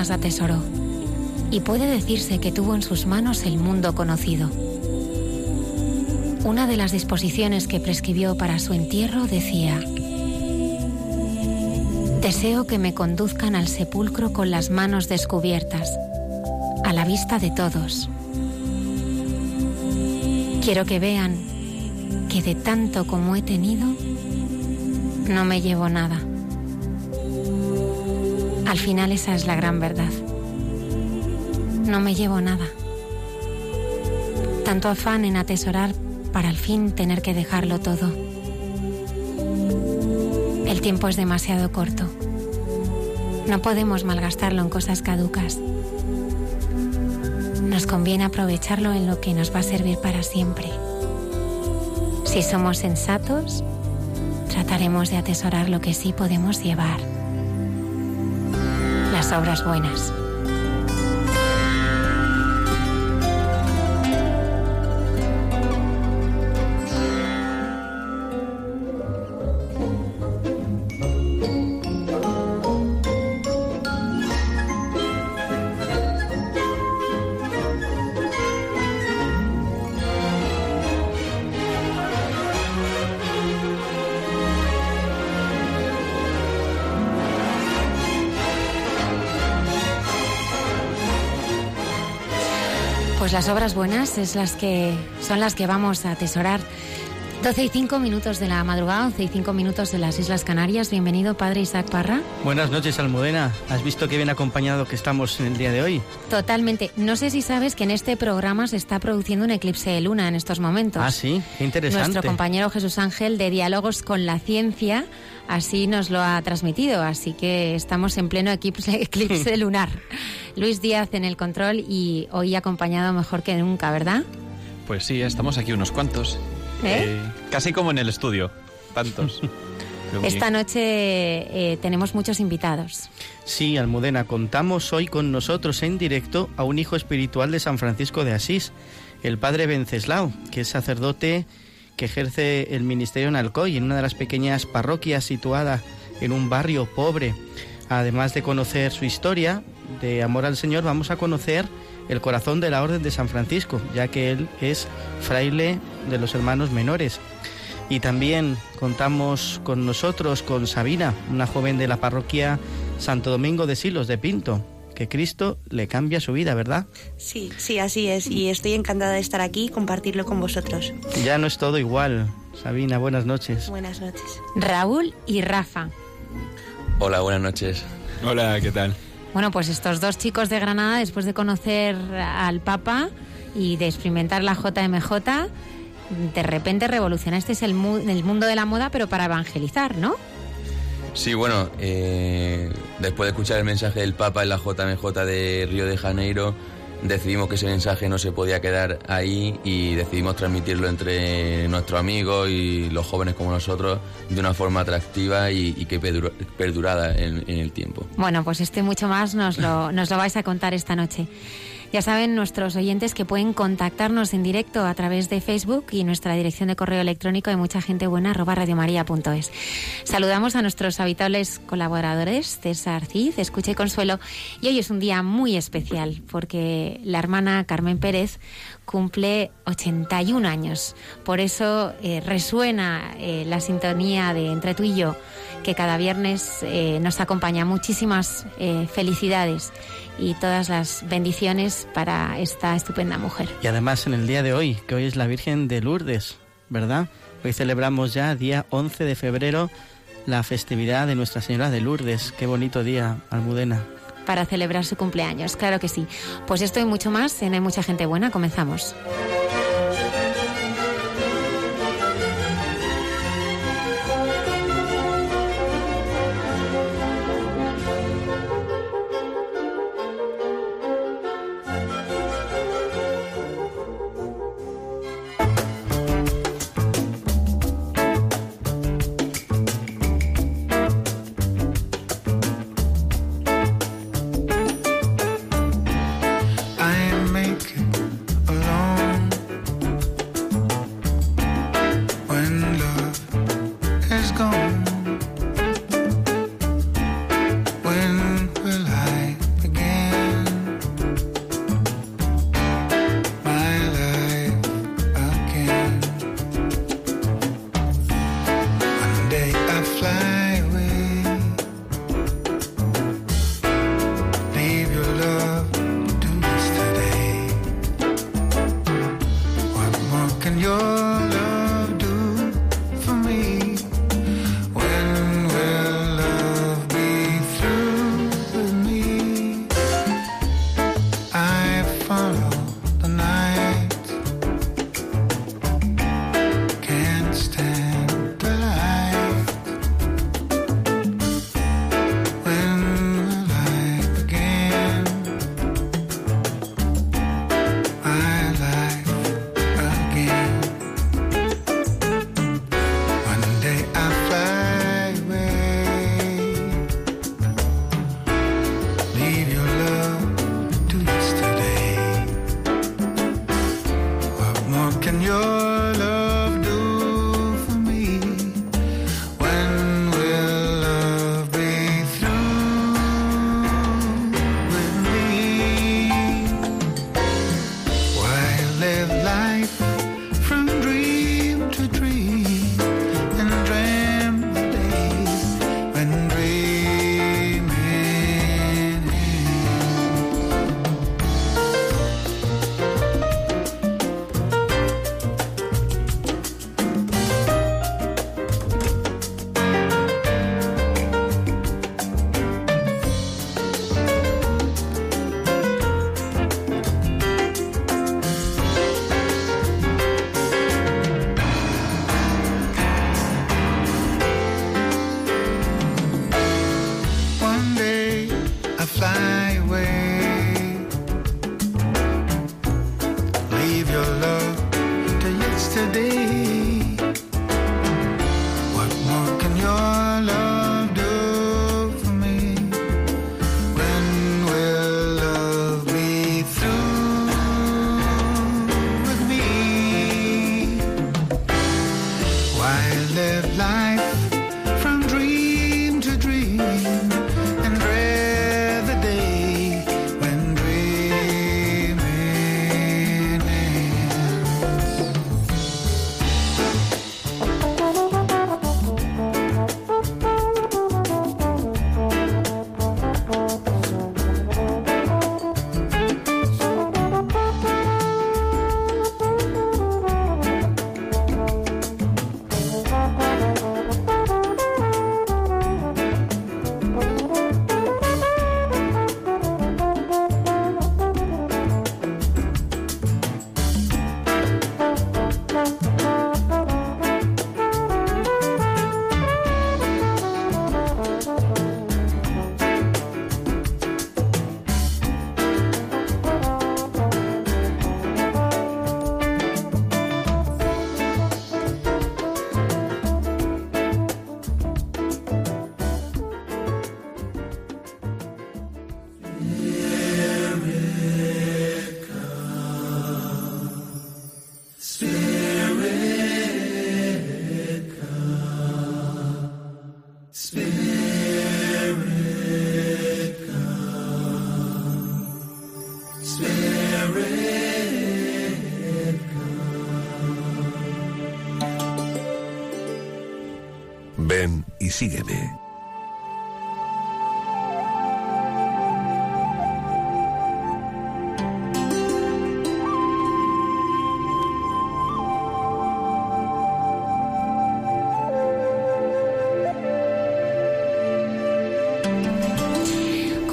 Mayores fortunas atesoró, y puede decirse que tuvo en sus manos el mundo conocido. Una de las disposiciones que prescribió para su entierro decía, Deseo que me conduzcan al sepulcro con las manos descubiertas, a la vista de todos. Quiero que vean que de tanto como he tenido, no me llevo nada. Al final esa es la gran verdad. No me llevo nada. Tanto afán en atesorar para al fin tener que dejarlo todo. El tiempo es demasiado corto. No podemos malgastarlo en cosas caducas. Nos conviene aprovecharlo en lo que nos va a servir para siempre. Si somos sensatos, trataremos de atesorar lo que sí podemos llevar. Obras buenas. Las obras buenas es las que son las que vamos a atesorar. 12 y 5 minutos de la madrugada, 11 y 5 minutos de las Islas Canarias. Bienvenido, padre Isaac Parra. Buenas noches, Almudena. ¿Has visto qué bien acompañado que estamos en el día de hoy? Totalmente. No sé si sabes que en este programa se está produciendo un eclipse de luna en estos momentos. Ah, sí, qué interesante. Nuestro compañero Jesús Ángel de Diálogos con la Ciencia así nos lo ha transmitido, así que estamos en pleno eclipse lunar. Luis Díaz en el control y hoy acompañado mejor que nunca, ¿verdad? Pues sí, estamos aquí unos cuantos. ¿Eh? Eh, casi como en el estudio, tantos. Esta noche eh, tenemos muchos invitados. Sí, Almudena, contamos hoy con nosotros en directo a un hijo espiritual de San Francisco de Asís, el padre Venceslao, que es sacerdote que ejerce el ministerio en Alcoy, en una de las pequeñas parroquias situada en un barrio pobre. Además de conocer su historia de amor al Señor, vamos a conocer el corazón de la Orden de San Francisco, ya que él es fraile de los hermanos menores. Y también contamos con nosotros con Sabina, una joven de la parroquia Santo Domingo de Silos de Pinto, que Cristo le cambia su vida, ¿verdad? Sí, sí, así es. Y estoy encantada de estar aquí y compartirlo con vosotros. Ya no es todo igual. Sabina, buenas noches. Buenas noches. Raúl y Rafa. Hola, buenas noches. Hola, ¿qué tal? Bueno, pues estos dos chicos de Granada, después de conocer al Papa y de experimentar la JMJ, de repente revolucionaste el, el mundo de la moda, pero para evangelizar, ¿no? Sí, bueno, eh, después de escuchar el mensaje del Papa en la JMJ de Río de Janeiro, decidimos que ese mensaje no se podía quedar ahí y decidimos transmitirlo entre nuestros amigos y los jóvenes como nosotros de una forma atractiva y, que perdurada en, en, el tiempo. Bueno, pues este mucho más nos lo, nos lo vais a contar esta noche. Ya saben nuestros oyentes que pueden contactarnos en directo a través de Facebook y nuestra dirección de correo electrónico de mucha gente buena arroba radiomaria.es. Saludamos a nuestros habituales colaboradores, César Cid, Escucha y Consuelo, y hoy es un día muy especial porque la hermana Carmen Pérez cumple 81 años. Por eso eh, resuena eh, la sintonía de Entre tú y yo, que cada viernes eh, nos acompaña. Muchísimas felicidades y todas las bendiciones para esta estupenda mujer. Y además en el día de hoy, que hoy es la Virgen de Lourdes, ¿verdad? Hoy celebramos ya, día 11 de febrero, la festividad de Nuestra Señora de Lourdes. Qué bonito día, Almudena. Para celebrar su cumpleaños, claro que sí. Pues esto y mucho más en Hay Mucha Gente Buena, comenzamos.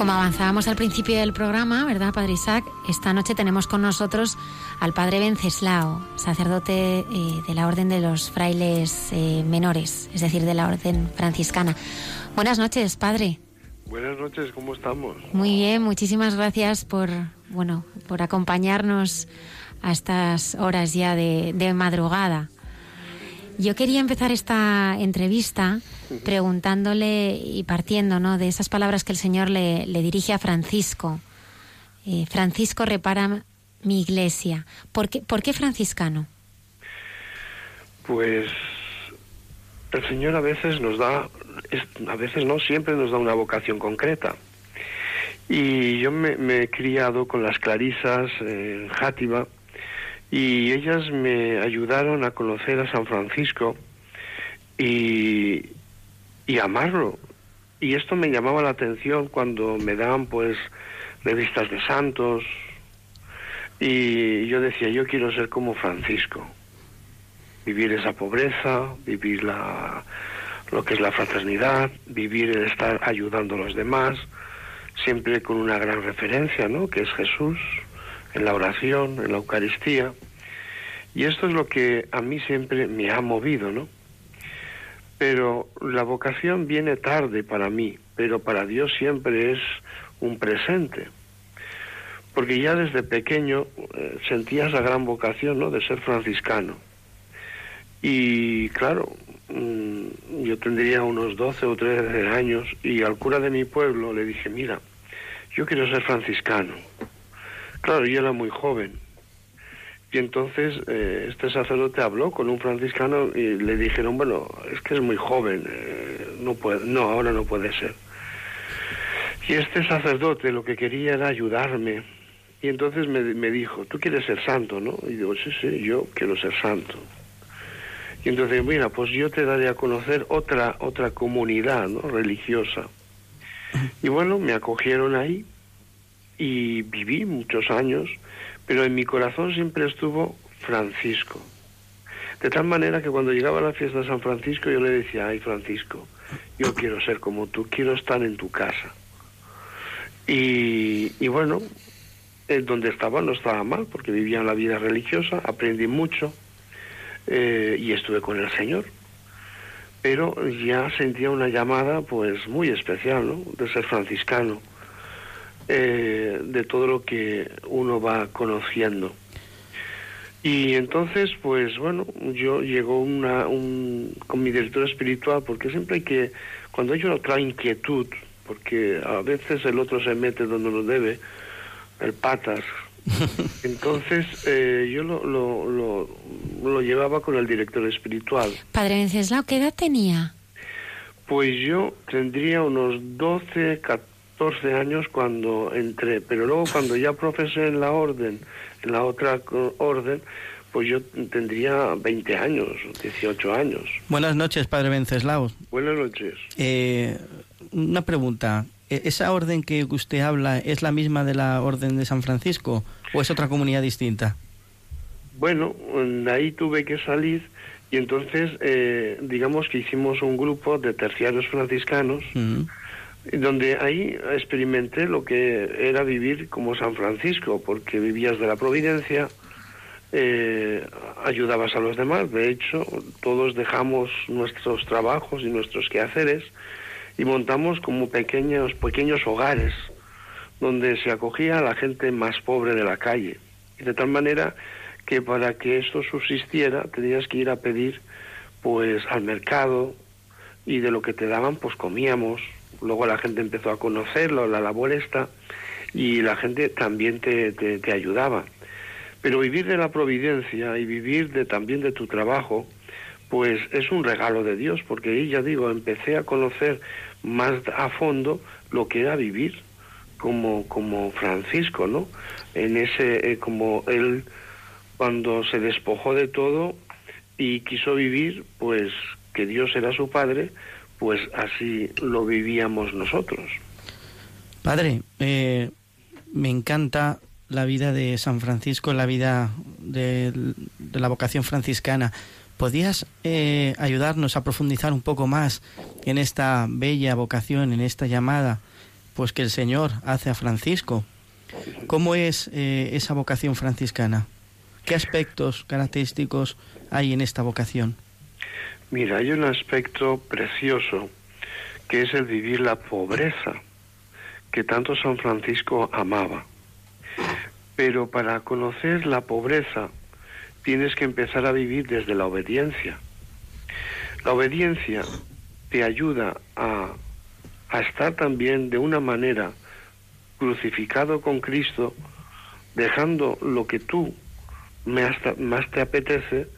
Como avanzábamos al principio del programa, ¿verdad, Padre Isaac? Esta noche tenemos con nosotros al Padre Venceslao, sacerdote eh, de la Orden de los Frailes eh, Menores, es decir, de la Orden Franciscana. Buenas noches, Padre. Buenas noches, ¿cómo estamos? Muy bien, muchísimas gracias por, bueno, por acompañarnos a estas horas ya de, de madrugada. Yo quería empezar esta entrevista preguntándole y partiendo ¿no? de esas palabras que el Señor le, le dirige a Francisco. Eh, Francisco repara mi iglesia. ¿Por qué, ¿Por qué franciscano? Pues el Señor a veces nos da, a veces no, siempre nos da una vocación concreta. Y yo me, me he criado con las clarisas eh, en Játiva y ellas me ayudaron a conocer a San Francisco y, y amarlo. Y esto me llamaba la atención cuando me daban pues revistas de santos y yo decía, yo quiero ser como Francisco vivir esa pobreza, vivir la, lo que es la fraternidad, vivir el estar ayudando a los demás, siempre con una gran referencia, ¿no? Que es Jesús, en la oración, en la Eucaristía. Y esto es lo que a mí siempre me ha movido, ¿no? Pero la vocación viene tarde para mí, pero para Dios siempre es un presente. Porque ya desde pequeño eh, sentía esa gran vocación, ¿no? De ser franciscano. Y claro, mm, yo tendría unos 12 o 13 años y al cura de mi pueblo le dije, mira, yo quiero ser franciscano. Claro, yo era muy joven. Y entonces eh, este sacerdote habló con un franciscano y le dijeron, bueno, es que es muy joven, eh, no puede, no, ahora no puede ser. Y este sacerdote lo que quería era ayudarme. Y entonces me, dijo, tú quieres ser santo, ¿no? Y digo, sí, sí, yo quiero ser santo. Y entonces, mira, pues yo te daré a conocer otra, otra comunidad ¿no? religiosa. Y bueno, me acogieron ahí y viví muchos años, pero en mi corazón siempre estuvo Francisco. De tal manera que cuando llegaba la fiesta de San Francisco yo le decía, ay Francisco, yo quiero ser como tú, quiero estar en tu casa. Y, y bueno, donde estaba no estaba mal, porque vivía la vida religiosa, aprendí mucho eh, y estuve con el Señor. Pero ya sentía una llamada pues muy especial, ¿no? De ser franciscano, eh, de todo lo que uno va conociendo. Y entonces, pues bueno, yo llegó una, un, con mi director espiritual, porque siempre hay que, cuando hay otra inquietud, porque a veces el otro se mete donde no debe, el patas. Entonces eh, yo lo, lo, lo, lo llevaba con el director espiritual. Padre Venceslao, ¿qué edad tenía? Pues yo tendría unos 12, 14 años cuando entré, pero luego cuando ya profesé en la orden, en la otra orden, pues yo tendría 20 años, 18 años. Buenas noches, Padre Venceslao. Buenas noches. Eh, una pregunta. ¿E- ¿Esa orden que usted habla es la misma de la orden de San Francisco o es otra comunidad distinta? Bueno, de ahí tuve que salir y entonces eh, digamos que hicimos un grupo de terciarios franciscanos Mm. Donde ahí experimenté lo que era vivir como San Francisco, porque vivías de la providencia, eh, ayudabas a los demás, de hecho todos dejamos nuestros trabajos y nuestros quehaceres y montamos como pequeños, pequeños hogares donde se acogía a la gente más pobre de la calle. Y de tal manera que para que esto subsistiera tenías que ir a pedir pues al mercado y de lo que te daban pues comíamos. Luego la gente empezó a conocerlo, la labor esta, y la gente también te, te, ayudaba. Pero vivir de la providencia y vivir de, también de tu trabajo, pues es un regalo de Dios, porque ahí ya digo, empecé a conocer más a fondo lo que era vivir como, como Francisco, ¿no? En ese, eh, como él, cuando se despojó de todo y quiso vivir, pues que Dios era su padre, pues así lo vivíamos nosotros. Padre, eh, me encanta la vida de San Francisco, la vida de, la vocación franciscana. ¿Podías eh, ayudarnos a profundizar un poco más en esta bella vocación, en esta llamada, pues que el Señor hace a Francisco? ¿Cómo es eh, esa vocación franciscana? ¿Qué aspectos característicos hay en esta vocación? Mira, hay un aspecto precioso que es el vivir la pobreza que tanto San Francisco amaba. Pero para conocer la pobreza tienes que empezar a vivir desde la obediencia. La obediencia te ayuda a, a estar también de una manera crucificado con Cristo, dejando lo que tú más te, más te apetece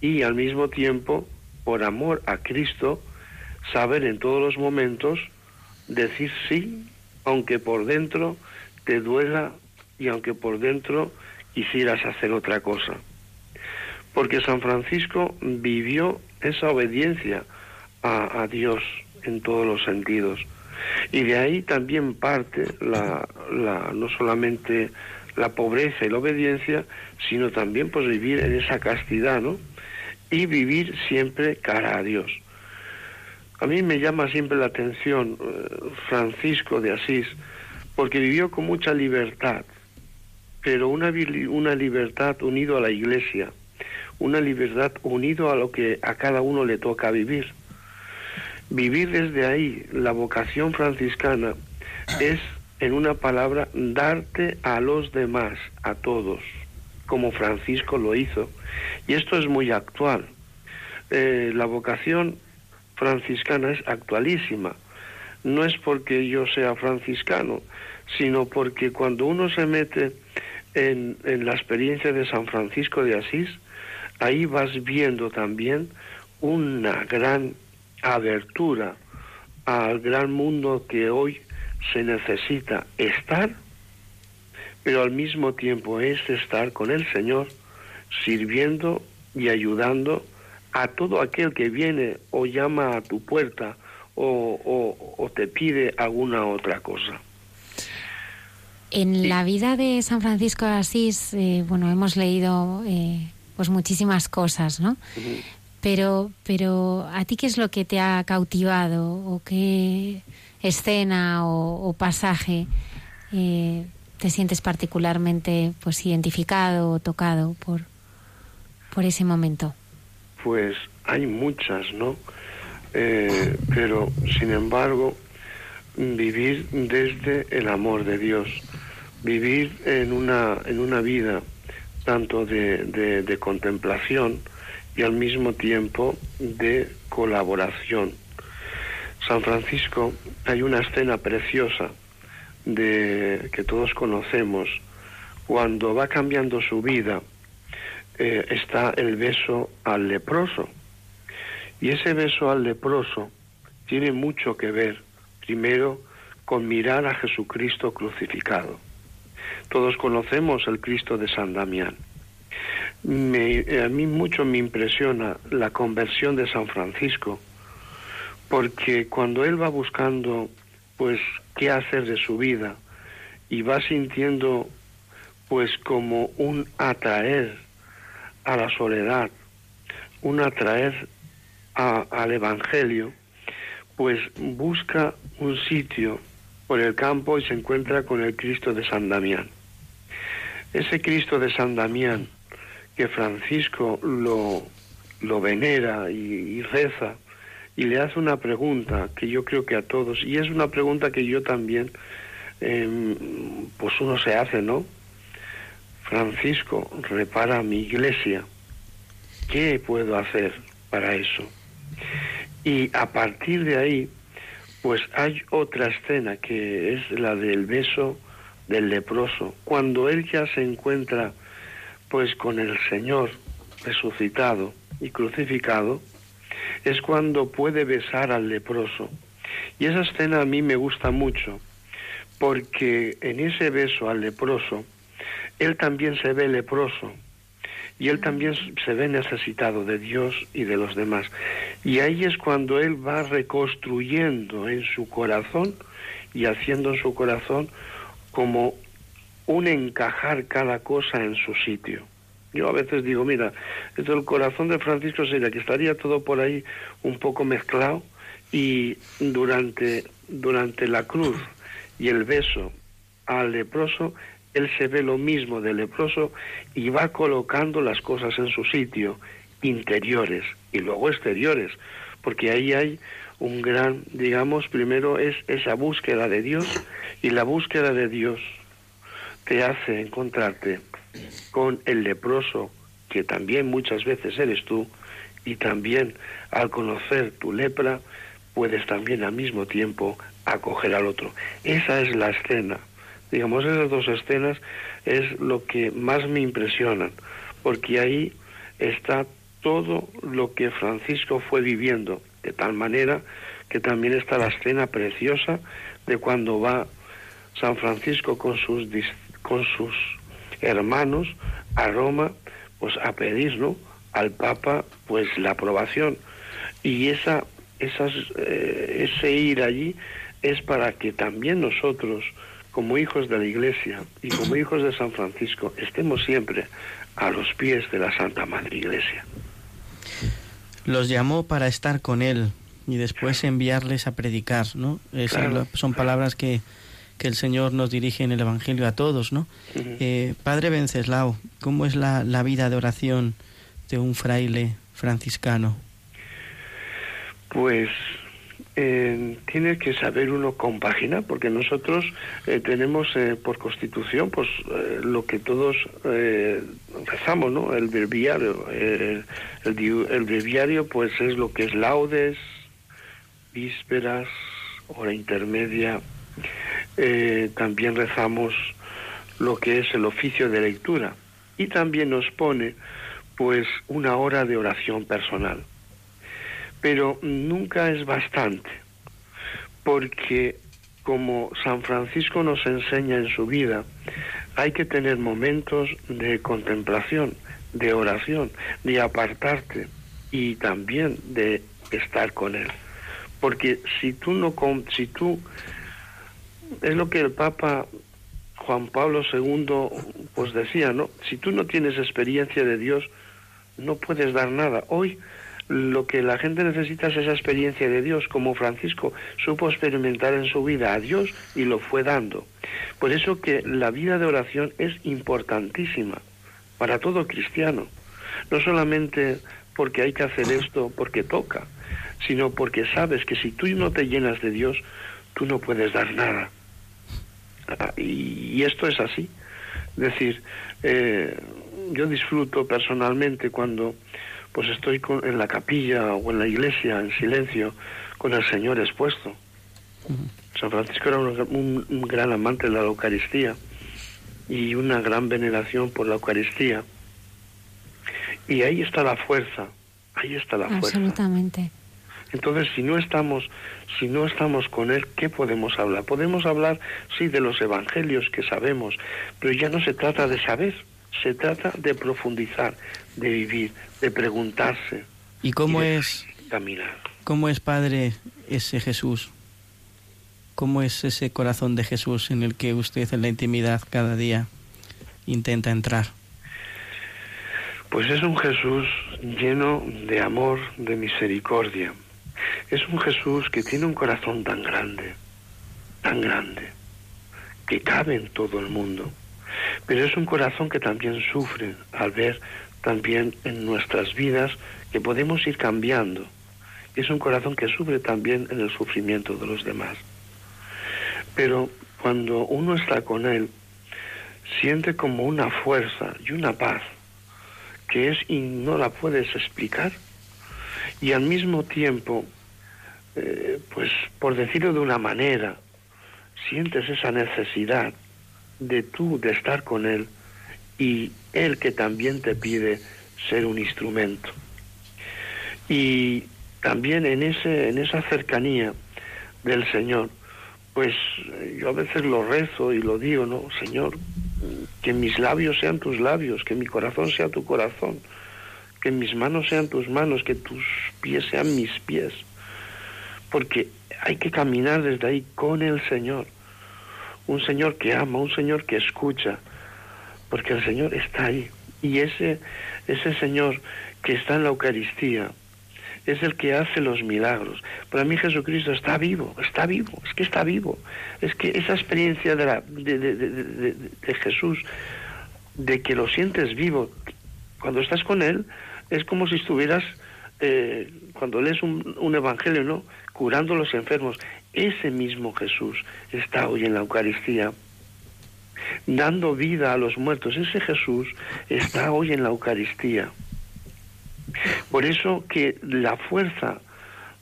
y al mismo tiempo, por amor a Cristo, saber en todos los momentos decir sí, aunque por dentro te duela y aunque por dentro quisieras hacer otra cosa porque San Francisco vivió esa obediencia a, Dios en todos los sentidos. Y de ahí también parte la, la, no solamente la pobreza y la obediencia, sino también pues vivir en esa castidad, ¿no? Y vivir siempre cara a Dios. A mí me llama siempre la atención eh, Francisco de Asís, porque vivió con mucha libertad, pero una, una libertad unido a la iglesia, una libertad unido a lo que a cada uno le toca vivir. Vivir desde ahí la vocación franciscana es, en una palabra, darte a los demás, a todos, como Francisco lo hizo. Y esto es muy actual. Eh, la vocación franciscana es actualísima. No es porque yo sea franciscano, sino porque cuando uno se mete en, en la experiencia de San Francisco de Asís, ahí vas viendo también una gran abertura al gran mundo que hoy se necesita estar, pero al mismo tiempo es estar con el Señor, sirviendo y ayudando a todo aquel que viene o llama a tu puerta o, te pide alguna otra cosa. En la vida de San Francisco de Asís, eh, bueno, hemos leído eh, pues muchísimas cosas, ¿no? Pero, pero a ti qué es lo que te ha cautivado o qué escena o, pasaje eh, te sientes particularmente pues identificado o tocado por, por ese momento. Pues hay muchas, ¿no? Eh, pero sin embargo vivir desde el amor de Dios, vivir en una en una vida tanto de, de, contemplación y al mismo tiempo de colaboración. San Francisco hay una escena preciosa de que todos conocemos cuando va cambiando su vida eh, está el beso al leproso y ese beso al leproso tiene mucho que ver primero con mirar a Jesucristo crucificado todos conocemos el Cristo de San Damián. a mí mucho me impresiona la conversión de San Francisco, porque cuando él va buscando, pues, qué hacer de su vida y va sintiendo, pues, como un atraer a la soledad, un atraer al Evangelio, pues busca un sitio por el campo y se encuentra con el Cristo de San Damián. Ese Cristo de San Damián, que Francisco lo, lo venera y, reza, y le hace una pregunta que yo creo que a todos, y es una pregunta que yo también, em, pues uno se hace, ¿no? Francisco, repara mi iglesia. ¿Qué puedo hacer para eso? Y a partir de ahí, pues hay otra escena que es la del beso del leproso, cuando él ya se encuentra pues con el Señor resucitado y crucificado, es cuando puede besar al leproso. Y esa escena a mí me gusta mucho, porque en ese beso al leproso, él también se ve leproso y él también se ve necesitado de Dios y de los demás. Y ahí es cuando él va reconstruyendo en su corazón y haciendo en su corazón como un encajar cada cosa en su sitio. Yo a veces digo, mira, esto el corazón de Francisco sería que estaría todo por ahí un poco mezclado y durante, durante la cruz y el beso al leproso, él se ve lo mismo del leproso y va colocando las cosas en su sitio, interiores y luego exteriores, porque ahí hay un gran, digamos, primero es esa búsqueda de Dios y la búsqueda de Dios te hace encontrarte con el leproso, que también muchas veces eres tú, y también al conocer tu lepra, puedes también al mismo tiempo acoger al otro. Esa es la escena. Digamos, esas dos escenas es lo que más me impresionan, porque ahí está todo lo que Francisco fue viviendo, de tal manera que también está la escena preciosa de cuando va San Francisco con sus, con sus hermanos a Roma, pues a pedir, ¿no? Al Papa, pues la aprobación. Y esa, esas, eh, ese ir allí es para que también nosotros, como hijos de la Iglesia y como hijos de San Francisco, estemos siempre a los pies de la Santa Madre Iglesia. Los llamó para estar con Él y después enviarles a predicar, ¿no? son palabras que, que el Señor nos dirige en el Evangelio a todos, ¿no? Eh, padre Venceslao, ¿cómo es la, la, vida de oración de un fraile franciscano? Pues eh, tiene que saber uno compaginar, porque nosotros eh, tenemos eh, por constitución pues lo que todos rezamos, ¿no? El breviario. el, el breviario pues es lo que es laudes, vísperas, hora intermedia, eh, también rezamos lo que es el oficio de lectura y también nos pone pues una hora de oración personal. Pero nunca es bastante, porque como San Francisco nos enseña en su vida, hay que tener momentos de contemplación, de oración, de apartarte y también de estar con él. Porque si tú no si tú es lo que el Papa Juan Pablo II pues decía, ¿no? Si tú no tienes experiencia de Dios, no puedes dar nada. Hoy lo que la gente necesita es esa experiencia de Dios, como Francisco supo experimentar en su vida a Dios y lo fue dando. Por eso que la vida de oración es importantísima para todo cristiano, no solamente porque hay que hacer esto porque toca, sino porque sabes que si tú no te llenas de Dios, tú no puedes dar nada. Y, esto es así. Es decir, eh, yo disfruto personalmente cuando pues estoy en la capilla o en la iglesia en silencio con el Señor expuesto. San Francisco era un, un, gran amante de la Eucaristía y una gran veneración por la Eucaristía. Y ahí está la fuerza, ahí está la fuerza. Absolutamente. Entonces, si no estamos, si no estamos con él, ¿qué podemos hablar? Podemos hablar, sí, de los evangelios que sabemos, pero ya no se trata de saber, se trata de profundizar, de vivir, de preguntarse. ¿Y cómo es caminar? ¿Cómo es, Padre, ese Jesús? ¿Cómo es ese corazón de Jesús en el que usted en la intimidad cada día intenta entrar? Pues es un Jesús lleno de amor, de misericordia, es un Jesús que tiene un corazón tan grande, tan grande, que cabe en todo el mundo. Pero es un corazón que también sufre al ver también en nuestras vidas que podemos ir cambiando. Es un corazón que sufre también en el sufrimiento de los demás. Pero cuando uno está con Él, siente como una fuerza y una paz que es y no la puedes explicar. Y al mismo tiempo eh, pues por decirlo de una manera, sientes esa necesidad de tú de estar con Él y Él que también te pide ser un instrumento. Y también en, ese, en esa cercanía del Señor, pues yo a veces lo rezo y lo digo, ¿no? Señor, que mis labios sean tus labios, que mi corazón sea tu corazón, que mis manos sean tus manos, que tus pies sean mis pies. Porque hay que caminar desde ahí con el Señor. Un Señor que ama, un Señor que escucha, porque el Señor está ahí. Y ese, ese Señor que está en la Eucaristía, es el que hace los milagros. Para mí Jesucristo está vivo, está vivo, es que está vivo. Es que esa experiencia de, la, de, de, de Jesús, de que lo sientes vivo, cuando estás con Él, es como si estuvieras, eh, cuando lees un, evangelio, ¿no? Curando a los enfermos. Ese mismo Jesús está hoy en la Eucaristía dando vida a los muertos. Ese Jesús está hoy en la Eucaristía. Por eso que la fuerza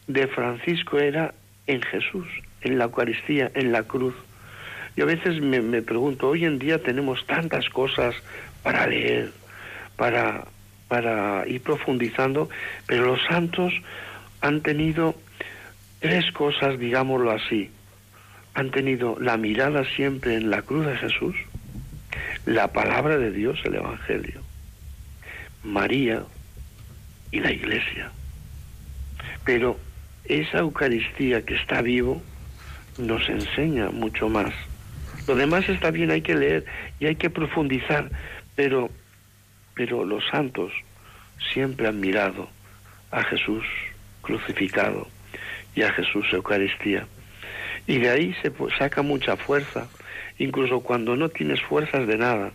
de Francisco era en Jesús, en la Eucaristía, en la cruz. Yo a veces me, me pregunto, hoy en día tenemos tantas cosas para leer, para, para ir profundizando, pero los santos han tenido tres cosas, digámoslo así. Han tenido la mirada siempre en la cruz de Jesús, la palabra de Dios, el Evangelio, María, y la iglesia. Pero esa Eucaristía que está vivo nos enseña mucho más. Lo demás está bien, hay que leer y hay que profundizar, pero, pero los santos siempre han mirado a Jesús crucificado y a Jesús Eucaristía. Y de ahí se saca mucha fuerza, incluso cuando no tienes fuerzas de nada,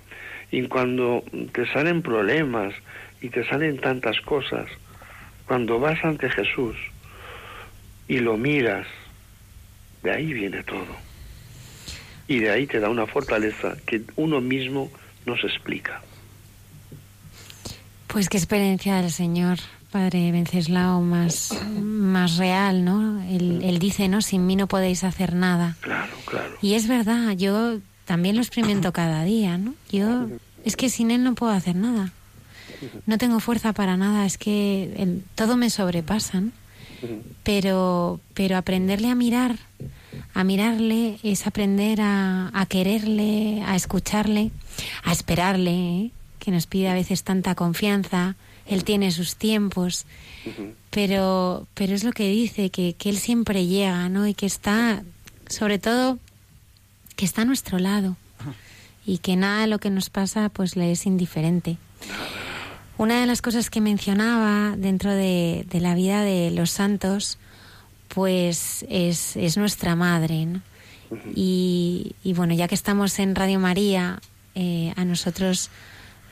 y cuando te salen problemas, y te salen tantas cosas, cuando vas ante Jesús y lo miras, de ahí viene todo. Y de ahí te da una fortaleza que uno mismo nos explica. Pues qué experiencia del Señor, Padre Venceslao, más, más real, ¿no? Él, él, dice, ¿no? Sin mí no podéis hacer nada. Claro, claro. Y es verdad, yo también lo experimento cada día, ¿no? Yo, es que sin Él no puedo hacer nada no tengo fuerza para nada, es que todo me sobrepasan. Pero, pero aprenderle a mirar, a mirarle es aprender a, quererle, a escucharle, a esperarle, ¿eh? Que nos pide a veces tanta confianza. Él tiene sus tiempos, pero, pero es lo que dice, que, que Él siempre llega, ¿no? Y que está, sobre todo, que está a nuestro lado y que nada de lo que nos pasa pues le es indiferente. Una de las cosas que mencionaba dentro de, la vida de los santos, pues es, nuestra madre. y, bueno, ya que estamos en Radio María, eh, a nosotros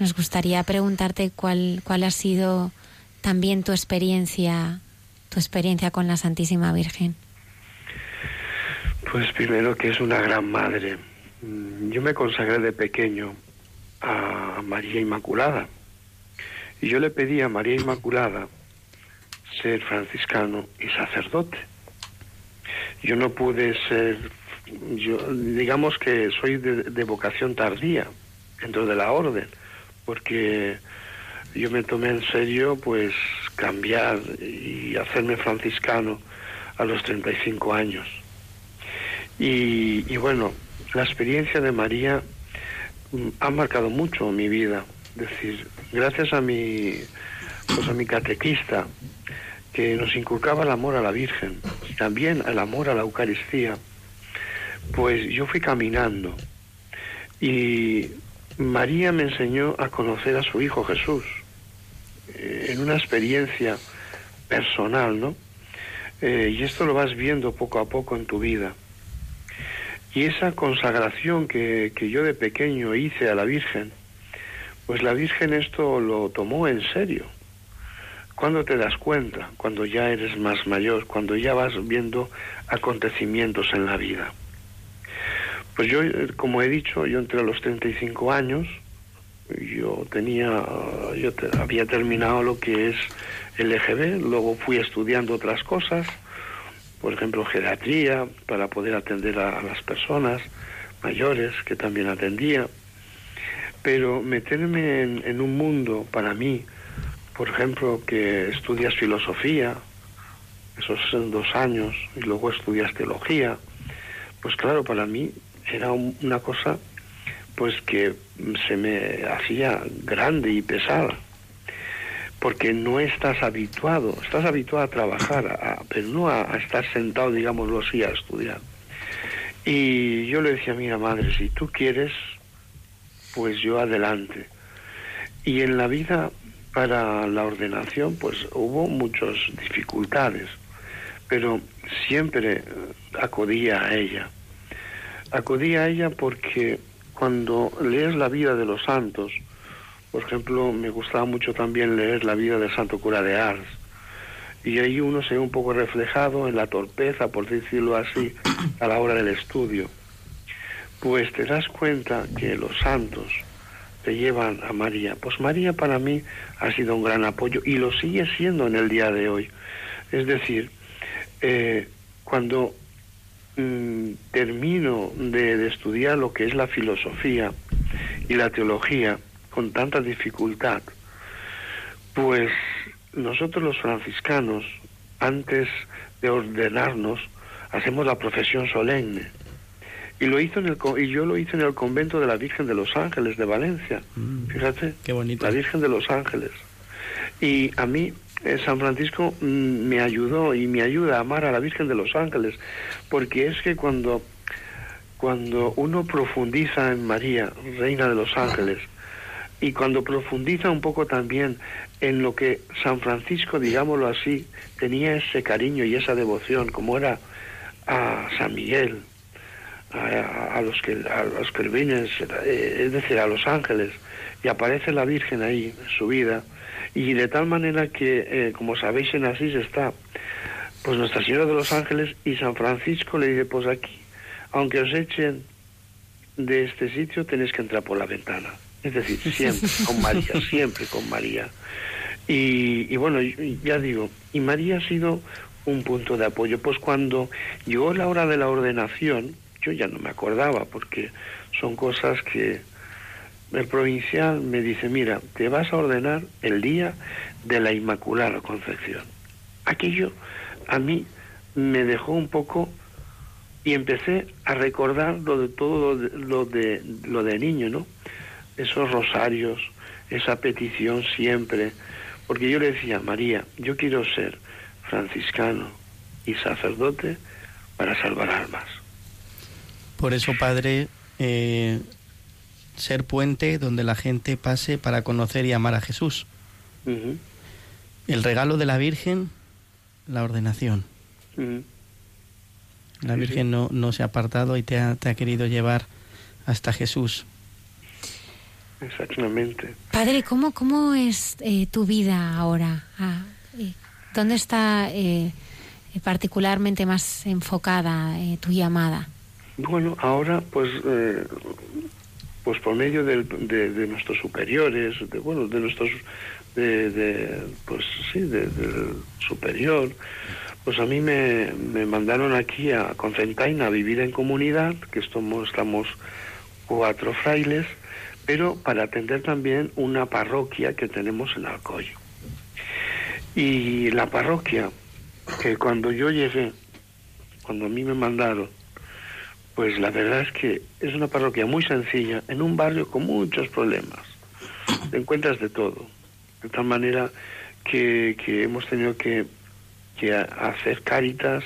nos gustaría preguntarte cuál, cuál ha sido también tu experiencia, tu experiencia con la Santísima Virgen. Pues primero que es una gran madre. Mm, yo me consagré de pequeño a María Inmaculada y yo le pedí a María Inmaculada ser franciscano y sacerdote. Yo no pude ser, yo, digamos que soy de, vocación tardía dentro de la orden, porque yo me tomé en serio pues cambiar y hacerme franciscano a los 35 años. Y, bueno, la experiencia de María mm, ha marcado mucho mi vida es decir, gracias a mi, pues a mi catequista, que nos inculcaba el amor a la Virgen y también el amor a la Eucaristía, pues yo fui caminando y María me enseñó a conocer a su Hijo Jesús eh, en una experiencia personal, ¿no? Eh, y esto lo vas viendo poco a poco en tu vida. Y esa consagración que, que yo de pequeño hice a la Virgen, pues la Virgen esto lo tomó en serio. ¿Cuándo te das cuenta? Cuando ya eres más mayor, cuando ya vas viendo acontecimientos en la vida. Pues yo, como he dicho, yo entre los 35 años, yo tenía, yo había terminado lo que es el EGB, luego fui estudiando otras cosas, por ejemplo, geriatría, para poder atender a las personas mayores que también atendía. Pero meterme en, un mundo para mí, por ejemplo, que estudias filosofía, esos dos años, y luego estudias teología, pues claro, para mí era una cosa pues que se me hacía grande y pesada porque no estás habituado, estás habituado a trabajar, pero no a, estar sentado, digámoslo así, a estudiar. Y yo le decía, mira madre, si tú quieres, pues yo adelante. Y en la vida para la ordenación, pues hubo muchas dificultades, pero siempre acudía a ella. Acudía a ella porque cuando lees la vida de los santos, por ejemplo, me gustaba mucho también leer la vida del Santo Cura de Ars. Y ahí uno se ve un poco reflejado en la torpeza, por decirlo así, a la hora del estudio. Pues te das cuenta que los santos te llevan a María. Pues María para mí ha sido un gran apoyo y lo sigue siendo en el día de hoy. Es decir, eh, cuando mm, termino de estudiar lo que es la filosofía y la teología, con tanta dificultad? Pues nosotros los franciscanos, antes de ordenarnos, hacemos la profesión solemne. Y, lo hizo en el, y yo lo hice en el convento de la Virgen de los Ángeles de Valencia. Mm, Fíjate. Qué bonito. La Virgen de los Ángeles. Y a mí eh, San Francisco mm, me ayudó y me ayuda a amar a la Virgen de los Ángeles, porque es que cuando, cuando uno profundiza en María, Reina de los Ángeles, y cuando profundiza un poco también en lo que San Francisco, digámoslo así, tenía ese cariño y esa devoción, como era a San Miguel, a, los que a los querubines, eh, es decir, a los ángeles, y aparece la Virgen ahí en su vida, y de tal manera que, eh, como sabéis, en Asís está, pues Nuestra Señora de los Ángeles y San Francisco le dice, pues aquí, aunque os echen de este sitio, tenéis que entrar por la ventana. Es decir, siempre con María, siempre con María. Y, bueno, ya digo, y María ha sido un punto de apoyo. Pues cuando llegó la hora de la ordenación, yo ya no me acordaba, porque son cosas que el provincial me dice, mira, te vas a ordenar el día de la Inmaculada Concepción. Aquello a mí me dejó un poco y empecé a recordar lo de todo lo de, lo de niño, ¿no? esos rosarios, esa petición siempre, porque yo le decía, María, yo quiero ser franciscano y sacerdote para salvar almas. Por eso, Padre, eh, ser puente donde la gente pase para conocer y amar a Jesús. El regalo de la Virgen, la ordenación. La Virgen no, no se ha apartado y te ha, te ha querido llevar hasta Jesús. Exactamente. Padre, ¿cómo, cómo es eh, tu vida ahora? Ah, ¿Dónde está eh, particularmente más enfocada eh, tu llamada? Bueno, ahora pues pues por medio de, nuestros superiores, de, bueno, de nuestros, de, pues sí, del superior, pues a mí me, me mandaron aquí a Concentaina a vivir en comunidad, que estamos, estamos cuatro frailes, pero para atender también una parroquia que tenemos en Alcoy. Y la parroquia, que cuando yo llegué, cuando a mí me mandaron, pues la verdad es que es una parroquia muy sencilla, en un barrio con muchos problemas. Te encuentras de todo. De tal manera que, que hemos tenido que, que hacer cáritas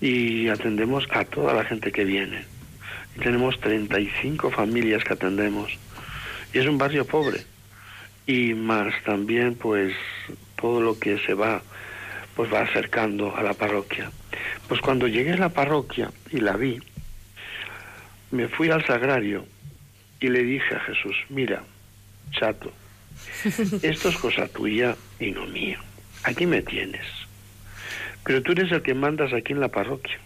y atendemos a toda la gente que viene. Y tenemos 35 familias que atendemos y es un barrio pobre. Y más también, pues, todo lo que se va, pues va acercando a la parroquia. Pues cuando llegué a la parroquia y la vi, me fui al sagrario y le dije a Jesús, mira, chato, esto es cosa tuya y no mía. Aquí me tienes. Pero tú eres el que mandas aquí en la parroquia.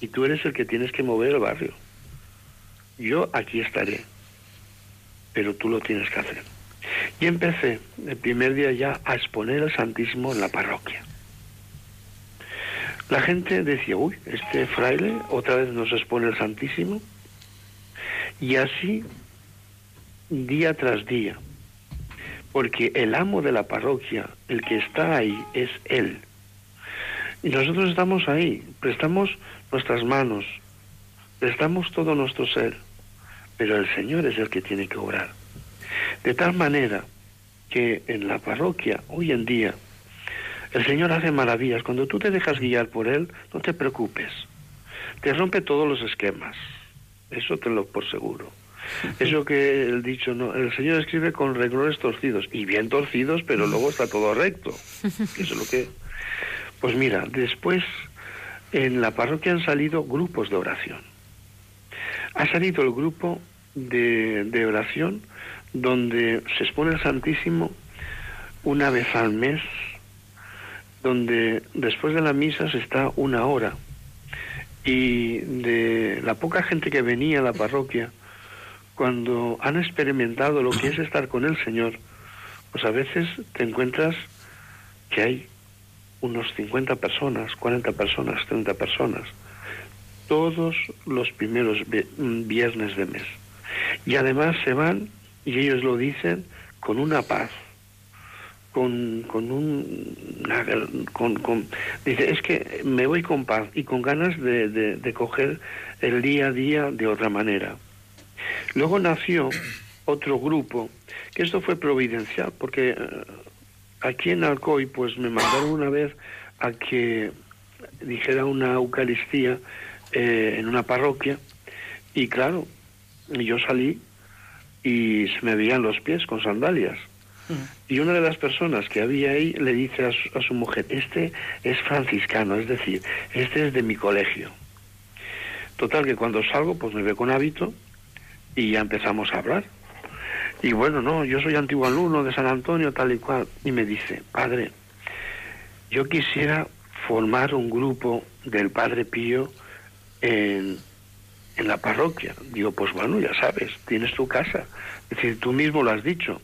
Y tú eres el que tienes que mover el barrio. Yo aquí estaré pero tú lo tienes que hacer. Y empecé el primer día ya a exponer el Santísimo en la parroquia. La gente decía, uy, este fraile otra vez nos expone el Santísimo. Y así, día tras día, porque el amo de la parroquia, el que está ahí, es Él. Y nosotros estamos ahí, prestamos nuestras manos, les damos todo nuestro ser, pero el Señor es el que tiene que obrar. De tal manera que en la parroquia, hoy en día, el Señor hace maravillas. Cuando tú te dejas guiar por Él, no te preocupes. Te rompe todos los esquemas. Eso te lo por seguro. Eso que el dicho, no, el Señor escribe con renglones torcidos, y bien torcidos, pero luego está todo recto. Eso es lo que... Pues mira, después en la parroquia han salido grupos de oración. Ha salido el grupo de, de oración donde se expone el Santísimo una vez al mes, donde después de la misa se está una hora. Y de la poca gente que venía a la parroquia, cuando han experimentado lo que es estar con el Señor, pues a veces te encuentras que hay unos 50 personas, 40 personas, 30 personas, todos los primeros viernes de mes. Y además se van, y ellos lo dicen, con una paz, con, con un... con, dice, es que me voy con paz y con ganas de, de coger el día a día de otra manera. Luego nació otro grupo, que esto fue providencial, porque eh, aquí en Alcoy pues me mandaron una vez a que dijera una Eucaristía eh, en una parroquia y claro, yo salí y se me veían los pies con sandalias. Y una de las personas que había ahí le dice a su, a su, mujer, este es franciscano, es decir, este es de mi colegio. Total que cuando salgo pues me ve con hábito y ya empezamos a hablar. Y bueno, no, yo soy antiguo alumno de San Antonio, tal y cual. Y me dice, padre, yo quisiera formar un grupo del Padre Pío en, en la parroquia. Digo, pues bueno, ya sabes, tienes tu casa. Es decir, tú mismo lo has dicho.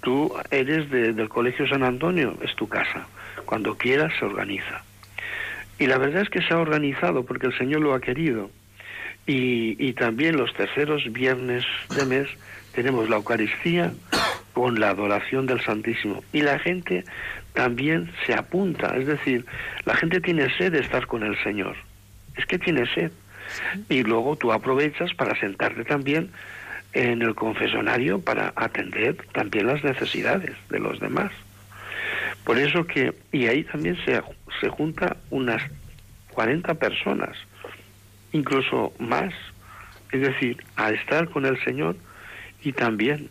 Tú eres de, del Colegio San Antonio, es tu casa. Cuando quieras se organiza. Y la verdad es que se ha organizado porque el Señor lo ha querido. Y, también los terceros viernes de mes tenemos la Eucaristía con la adoración del Santísimo. Y la gente también se apunta, es decir, la gente tiene sed de estar con el Señor. Es que tiene sed. Y luego tú aprovechas para sentarte también en el confesonario para atender también las necesidades de los demás. Por eso que, y ahí también se, se junta unas 40 personas, incluso más, es decir, a estar con el Señor y también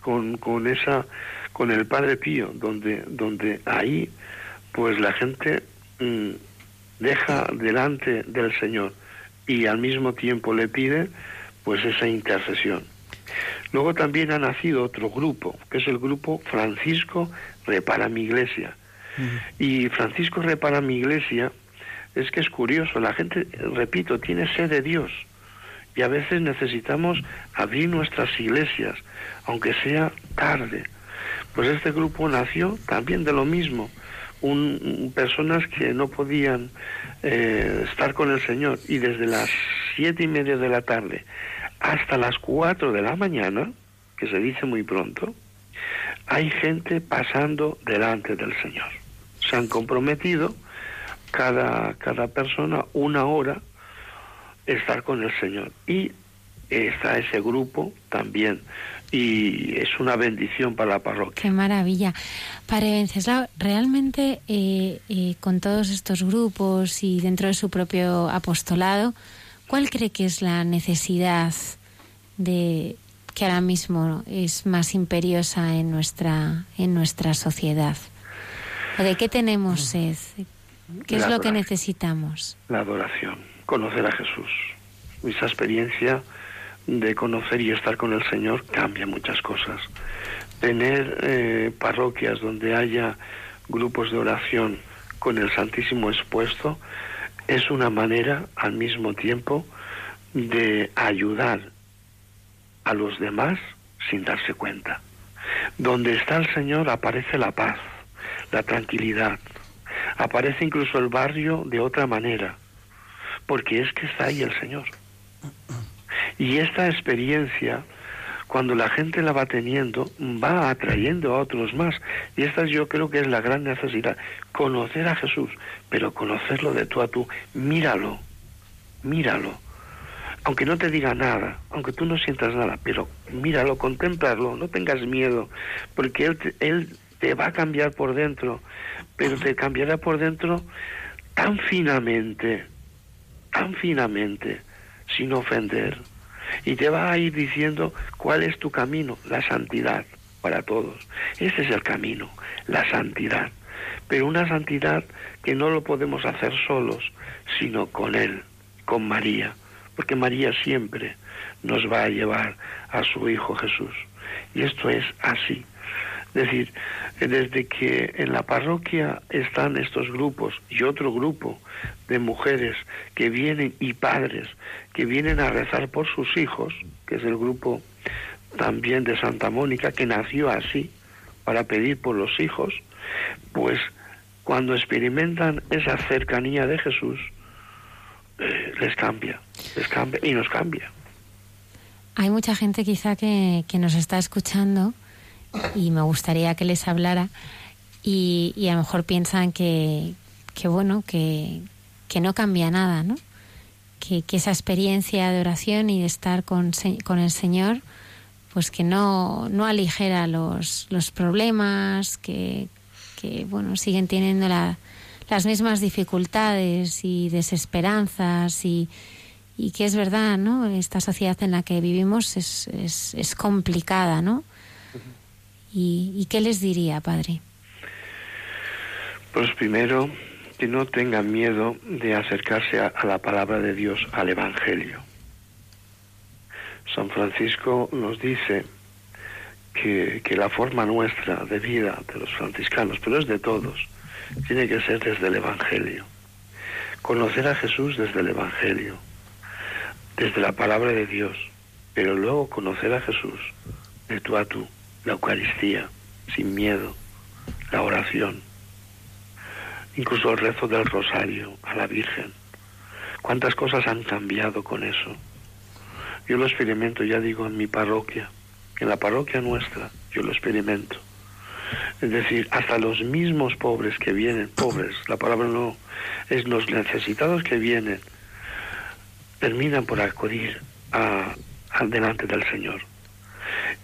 con, con esa con el Padre Pío donde donde ahí pues la gente mmm, deja delante del Señor y al mismo tiempo le pide pues esa intercesión. Luego también ha nacido otro grupo, que es el grupo Francisco Repara mi Iglesia. Uh -huh. Y Francisco Repara mi Iglesia es que es curioso, la gente, repito, tiene sed de Dios y a veces necesitamos abrir nuestras iglesias, aunque sea tarde. Pues este grupo nació también de lo mismo, un, personas que no podían eh, estar con el Señor y desde las siete y media de la tarde hasta las cuatro de la mañana, que se dice muy pronto, hay gente pasando delante del Señor. Se han comprometido cada, cada persona una hora estar con el Señor. Y está ese grupo también. Y es una bendición para la parroquia. Qué maravilla. Padre Venceslao, realmente eh, eh, con todos estos grupos y dentro de su propio apostolado, ¿cuál cree que es la necesidad de que ahora mismo es más imperiosa en nuestra en nuestra sociedad? ¿O de qué tenemos sed? ¿Qué es lo que necesitamos? La adoración, conocer a Jesús. Esa experiencia de conocer y estar con el Señor cambia muchas cosas. Tener eh, parroquias donde haya grupos de oración con el Santísimo expuesto es una manera al mismo tiempo de ayudar a los demás sin darse cuenta. Donde está el Señor aparece la paz, la tranquilidad, aparece incluso el barrio de otra manera, porque es que está ahí el Señor. Y esta experiencia, cuando la gente la va teniendo, va atrayendo a otros más. Y esta yo creo que es la gran necesidad, conocer a Jesús, pero conocerlo de tú a tú. Míralo, míralo. aunque no te diga nada, aunque tú no sientas nada, pero míralo, contemplarlo, no tengas miedo, porque él él te va a cambiar por dentro, pero te cambiará por dentro tan finamente, tan finamente, sin ofender. Y te va a ir diciendo cuál es tu camino, la santidad para todos. Ese es el camino, la santidad. Pero una santidad que no lo podemos hacer solos, sino con Él, con María, porque María siempre nos va a llevar a su Hijo Jesús. Y esto es así. Es decir, desde que en la parroquia están estos grupos y otro grupo de mujeres que vienen y padres que vienen a rezar por sus hijos, que es el grupo también de Santa Mónica, que nació así, para pedir por los hijos, pues cuando experimentan esa cercanía de Jesús, eh, les cambia, les cambia y nos cambia. Hay mucha gente quizá que, que nos está escuchando y me gustaría que les hablara y, y a lo mejor piensan que, que bueno, que, que no cambia nada, ¿no? Que, que, esa experiencia de oración y de estar con, con el Señor, pues que no, no aligera los, los problemas, que, que bueno, siguen teniendo la, las mismas dificultades y desesperanzas y, y que es verdad, ¿no? Esta sociedad en la que vivimos es, es, es complicada, ¿no? ¿Y, ¿Y, qué les diría, padre? Pues primero, que no tengan miedo de acercarse a, a la palabra de Dios, al Evangelio. San Francisco nos dice que, que, la forma nuestra de vida de los franciscanos, pero es de todos, tiene que ser desde el Evangelio. Conocer a Jesús desde el Evangelio, desde la palabra de Dios, pero luego conocer a Jesús de tú a tú, la Eucaristía, sin miedo, la oración, incluso el rezo del rosario a la Virgen. ¿Cuántas cosas han cambiado con eso? Yo lo experimento, ya digo, en mi parroquia, en la parroquia nuestra, yo lo experimento. Es decir, hasta los mismos pobres que vienen, pobres, la palabra no, es los necesitados que vienen, terminan por acudir al delante del Señor.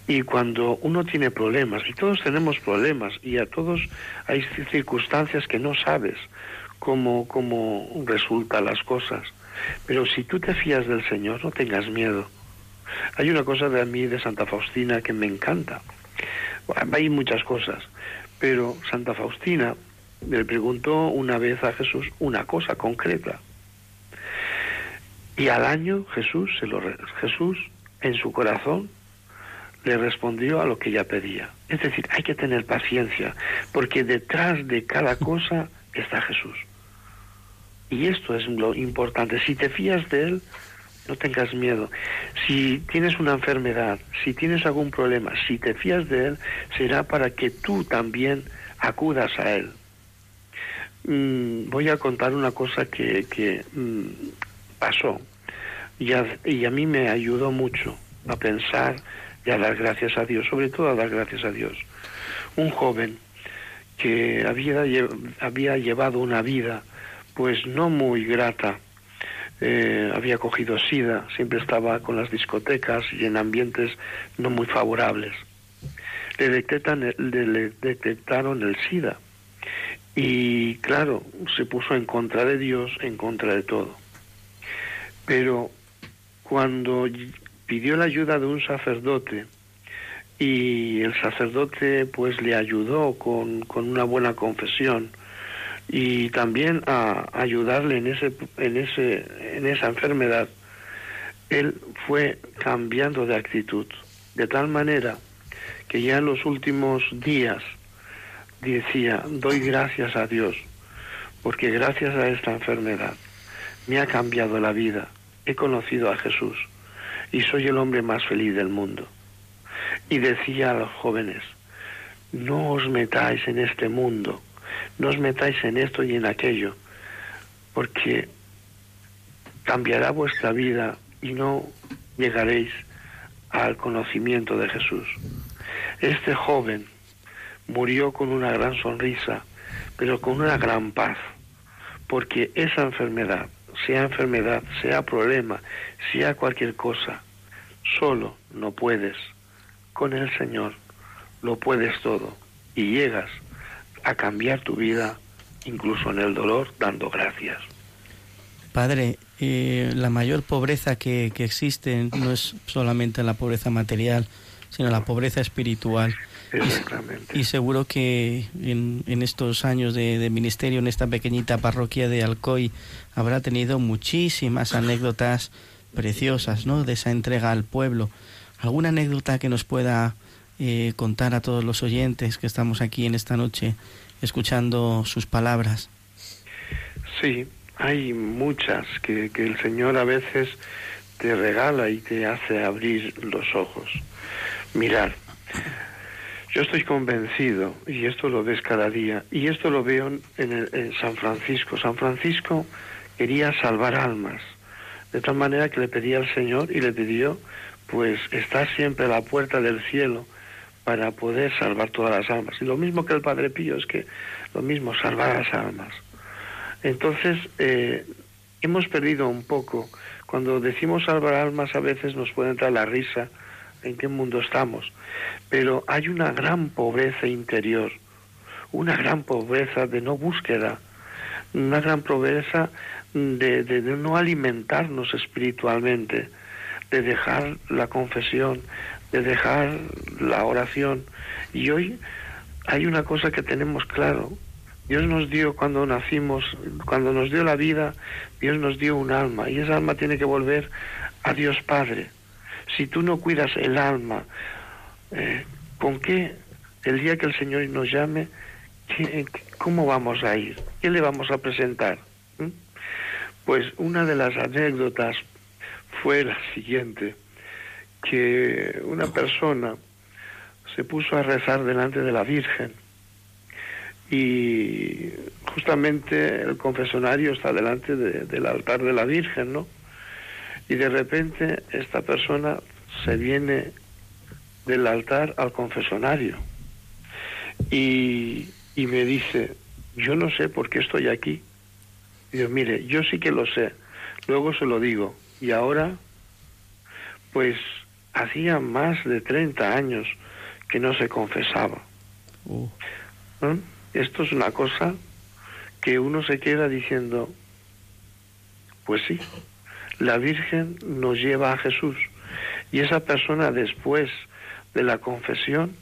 Y cuando uno tiene problemas, y todos tenemos problemas, y a todos hay circunstancias que no sabes cómo, cómo resultan las cosas, pero si tú te fías del Señor, no tengas miedo. Hay una cosa de a mí, de Santa Faustina, que me encanta. Hay muchas cosas, pero Santa Faustina le preguntó una vez a Jesús una cosa concreta. Y al año Jesús, se lo, Jesús en su corazón le respondió a lo que ella pedía. Es decir, hay que tener paciencia, porque detrás de cada cosa está Jesús. Y esto es lo importante. Si te fías de Él, no tengas miedo. Si tienes una enfermedad, si tienes algún problema, si te fías de Él, será para que tú también acudas a Él. Mm, voy a contar una cosa que, mm, pasó y a, y a mí me ayudó mucho a pensar y a dar gracias a Dios, sobre todo a dar gracias a Dios. Un joven que había, había llevado una vida pues no muy grata, eh, había cogido sida, siempre estaba con las discotecas y en ambientes no muy favorables. Le, detectan, le, le detectaron el sida y claro, se puso en contra de Dios, en contra de todo. Pero cuando pidió la ayuda de un sacerdote y el sacerdote pues le ayudó con, con una buena confesión y también a ayudarle en ese en ese en esa enfermedad. Él fue cambiando de actitud de tal manera que ya en los últimos días decía doy gracias a Dios porque gracias a esta enfermedad me ha cambiado la vida. He conocido a Jesús y soy el hombre más feliz del mundo y decía a los jóvenes no os metáis en este mundo no os metáis en esto y en aquello, porque cambiará vuestra vida y no llegaréis al conocimiento de Jesús. Este joven murió con una gran sonrisa, pero con una gran paz, porque esa enfermedad sea enfermedad, sea problema, sea cualquier cosa, solo no puedes. Con el Señor lo puedes todo y llegas a cambiar tu vida, incluso en el dolor, dando gracias. Padre, eh, la mayor pobreza que, que existe no es solamente la pobreza material, sino la pobreza espiritual. Y, seguro que en, en estos años de, de, ministerio en esta pequeñita parroquia de Alcoy habrá tenido muchísimas anécdotas preciosas, ¿no? De esa entrega al pueblo. ¿Alguna anécdota que nos pueda eh, contar a todos los oyentes que estamos aquí en esta noche escuchando sus palabras? Sí, hay muchas que, que el Señor a veces te regala y te hace abrir los ojos. Mirar, yo estoy convencido, y esto lo ves cada día, y esto lo veo en, el, en, San Francisco. San Francisco quería salvar almas, de tal manera que le pedía al Señor y le pidió, pues, estar siempre a la puerta del cielo para poder salvar todas las almas. Y lo mismo que el Padre Pío, es que lo mismo, salvar las almas. Entonces, eh, hemos perdido un poco. Cuando decimos salvar almas, a veces nos puede entrar la risa en qué mundo estamos pero hay una gran pobreza interior, una gran pobreza de no búsqueda, una gran pobreza de, no alimentarnos espiritualmente, de dejar la confesión, de dejar la oración. Y hoy hay una cosa que tenemos claro. Dios nos dio cuando nacimos, cuando nos dio la vida, Dios nos dio un alma y esa alma tiene que volver a Dios Padre. Si tú no cuidas el alma, eh, ¿con qué el día que el Señor nos llame, ¿qué, cómo vamos a ir? ¿Qué le vamos a presentar? ¿Mm? Pues una de las anécdotas fue la siguiente, que una persona se puso a rezar delante de la Virgen y justamente el confesonario está delante de, del altar de la Virgen, ¿no? Y de repente esta persona se viene del altar al confesonario. Y, y me dice, yo no sé por qué estoy aquí. Y yo, mire, yo sí que lo sé. Luego se lo digo. Y ahora, pues hacía más de 30 años que no se confesaba. Uh. ¿No? Esto es una cosa que uno se queda diciendo, pues sí, la Virgen nos lleva a Jesús. Y esa persona después de la confesión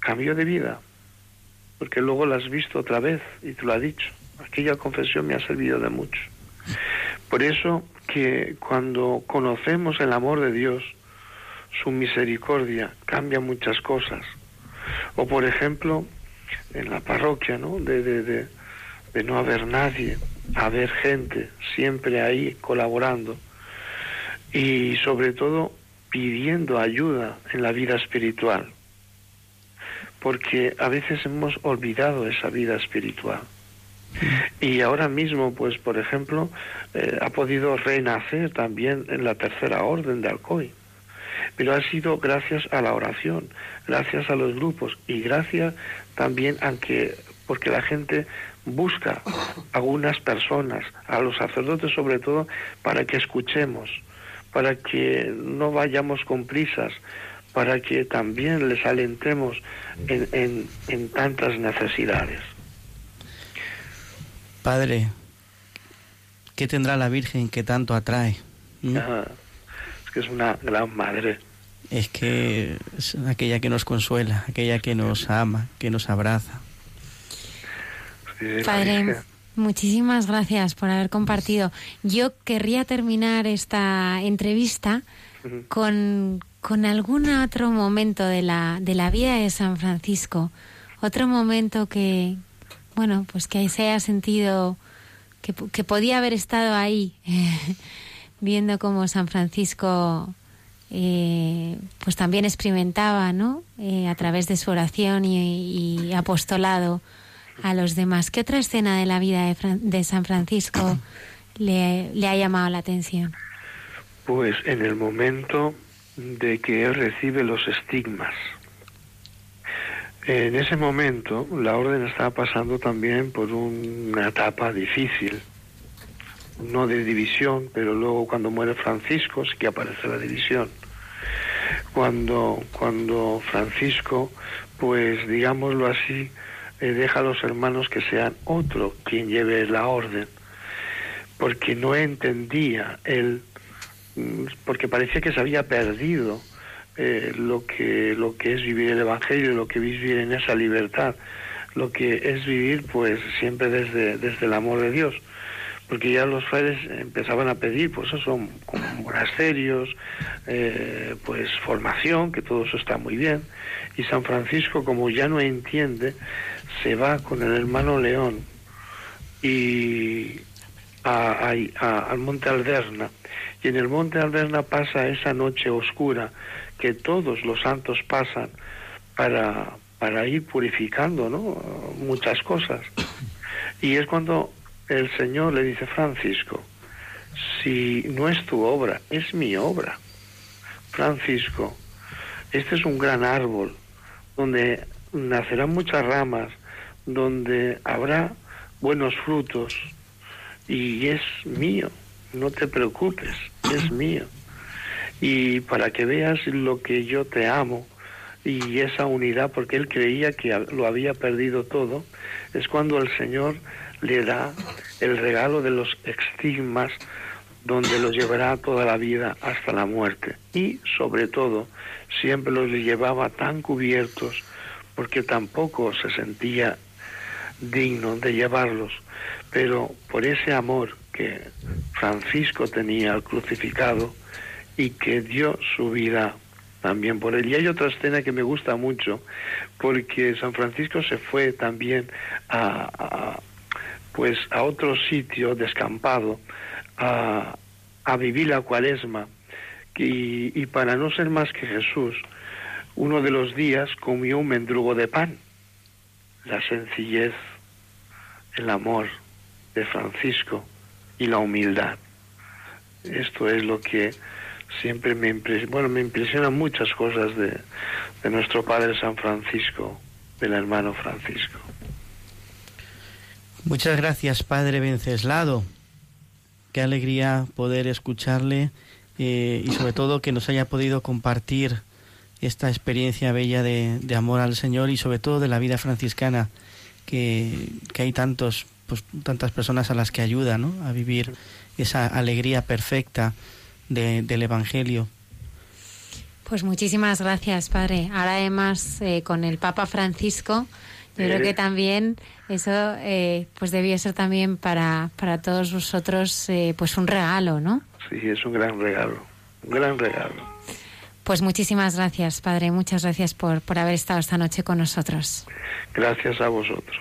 cambió de vida, porque luego la has visto otra vez y te lo ha dicho. Aquella confesión me ha servido de mucho. Por eso que cuando conocemos el amor de Dios, su misericordia cambia muchas cosas. O por ejemplo, en la parroquia, ¿no? De, de, de, de no haber nadie, haber gente siempre ahí colaborando. Y sobre todo pidiendo ayuda en la vida espiritual, porque a veces hemos olvidado esa vida espiritual. Y ahora mismo, pues, por ejemplo, eh, ha podido renacer también en la tercera orden de Alcoy. Pero ha sido gracias a la oración, gracias a los grupos y gracias también a que, porque la gente busca a algunas personas, a los sacerdotes sobre todo, para que escuchemos, para que no vayamos con prisas, para que también les alentemos en, en, en tantas necesidades. Padre, ¿qué tendrá la Virgen que tanto atrae? ¿Mm? Es que es una gran madre. Es que es aquella que nos consuela, aquella que nos ama, que nos abraza. Padre, Muchísimas gracias por haber compartido. Yo querría terminar esta entrevista con, con algún otro momento de la, de la vida de San Francisco, otro momento que, bueno, pues que se haya sentido que, que podía haber estado ahí, viendo cómo San Francisco eh, pues también experimentaba, ¿no? Eh, a través de su oración y, y apostolado a los demás. ¿Qué otra escena de la vida de, Fran de San Francisco le, le, ha llamado la atención? Pues en el momento de que él recibe los estigmas. En ese momento la orden estaba pasando también por una etapa difícil, no de división, pero luego cuando muere Francisco sí que aparece la división. Cuando, cuando Francisco, pues digámoslo así, deja a los hermanos que sean otro quien lleve la orden, porque no entendía él, mm, porque parecía que se había perdido eh, lo, que, lo que es vivir el Evangelio, lo que es vivir en esa libertad, lo que es vivir pues siempre desde, desde el amor de Dios porque ya los frailes empezaban a pedir, pues eso, como monasterios, eh, pues formación, que todo eso está muy bien. Y San Francisco, como ya no entiende, se va con el hermano León y al Monte Alderna. Y en el Monte Alderna pasa esa noche oscura que todos los santos pasan para, para ir purificando ¿no? muchas cosas. Y es cuando el Señor le dice, Francisco, si no es tu obra, es mi obra. Francisco, este es un gran árbol donde nacerán muchas ramas, donde habrá buenos frutos y es mío, no te preocupes, es mío. Y para que veas lo que yo te amo y esa unidad, porque él creía que lo había perdido todo, es cuando el Señor le da el regalo de los estigmas donde los llevará toda la vida hasta la muerte. Y sobre todo, siempre los llevaba tan cubiertos porque tampoco se sentía digno de llevarlos, pero por ese amor que Francisco tenía al crucificado y que dio su vida también por él. Y hay otra escena que me gusta mucho, porque San Francisco se fue también a, pues a otro sitio descampado a, a vivir la cuaresma y, y, para no ser más que Jesús, uno de los días comió un mendrugo de pan. La sencillez, el amor de Francisco y la humildad. Esto es lo que siempre me impresiona, bueno, me impresionan muchas cosas de, de nuestro Padre San Francisco, del hermano Francisco. Muchas gracias, Padre Venceslado. Qué alegría poder escucharle eh, y sobre todo que nos haya podido compartir esta experiencia bella de, amor al Señor y sobre todo de la vida franciscana, que, hay tantos, pues, tantas personas a las que ayuda ¿no? a vivir esa alegría perfecta del Evangelio. Pues muchísimas gracias, Padre. Ahora además eh, con el Papa Francisco yo creo que también eso eh, pues debía ser también para, para todos vosotros eh, pues un regalo, ¿no? Sí, es un gran regalo, un gran regalo. Pues muchísimas gracias, Padre, muchas gracias por, por haber estado esta noche con nosotros. Gracias a vosotros.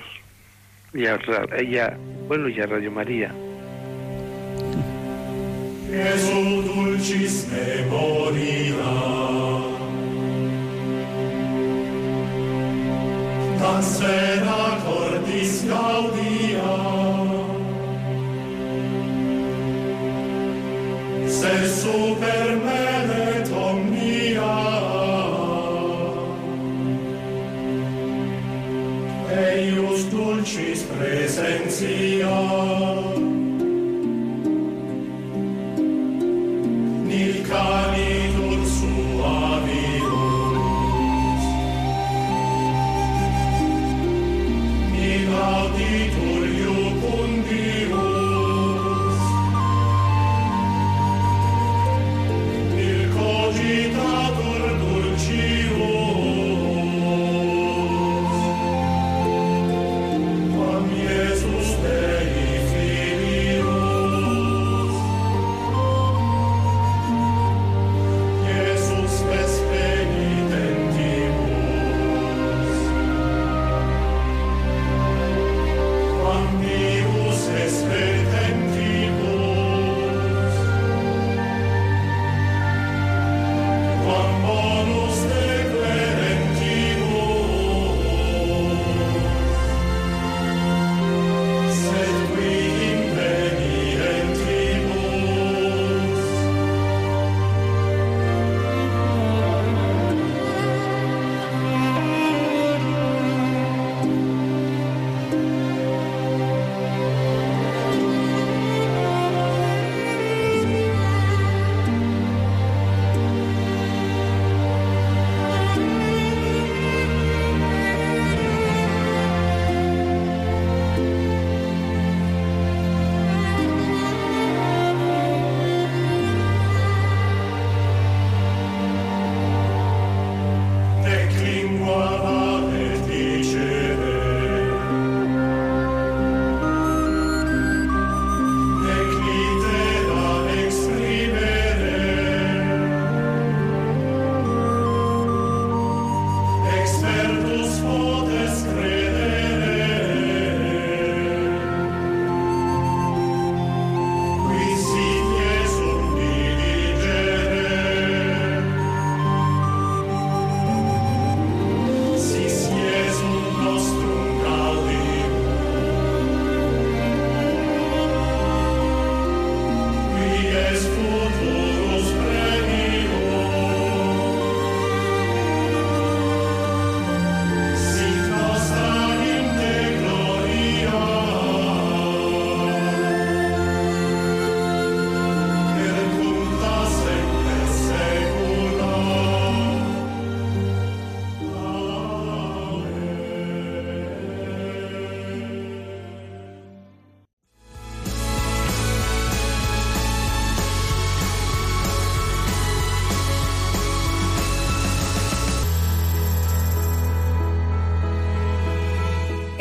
Y a, ella, bueno, y a Radio María. dulcis Cancera cordis gaudia Se super dulcis presentia Nil canitur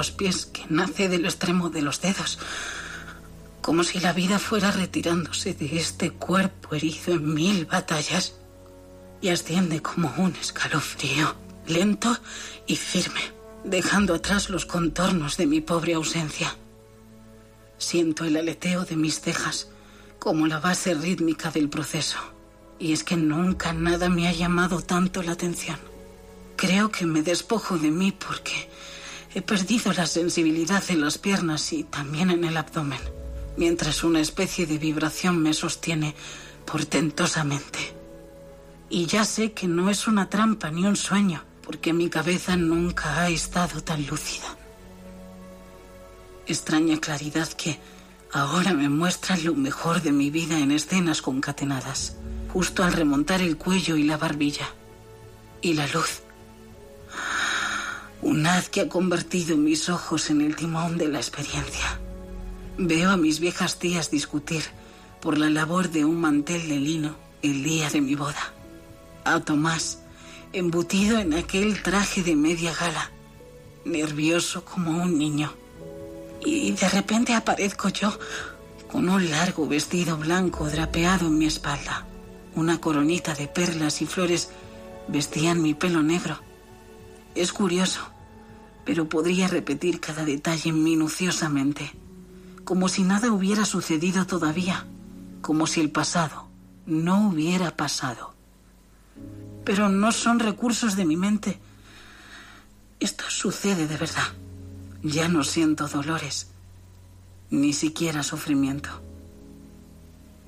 Los pies que nace del extremo de los dedos, como si la vida fuera retirándose de este cuerpo herido en mil batallas y asciende como un escalofrío, lento y firme, dejando atrás los contornos de mi pobre ausencia. Siento el aleteo de mis cejas como la base rítmica del proceso, y es que nunca nada me ha llamado tanto la atención. Creo que me despojo de mí porque he perdido la sensibilidad en las piernas y también en el abdomen, mientras una especie de vibración me sostiene portentosamente. Y ya sé que no es una trampa ni un sueño, porque mi cabeza nunca ha estado tan lúcida. Extraña claridad que ahora me muestra lo mejor de mi vida en escenas concatenadas, justo al remontar el cuello y la barbilla. Y la luz un haz que ha convertido mis ojos en el timón de la experiencia. Veo a mis viejas tías discutir por la labor de un mantel de lino el día de mi boda. A Tomás, embutido en aquel traje de media gala, nervioso como un niño. Y de repente aparezco yo con un largo vestido blanco drapeado en mi espalda. Una coronita de perlas y flores vestían mi pelo negro es curioso, pero podría repetir cada detalle minuciosamente, como si nada hubiera sucedido todavía, como si el pasado no hubiera pasado. Pero no son recursos de mi mente. Esto sucede de verdad. Ya no siento dolores, ni siquiera sufrimiento.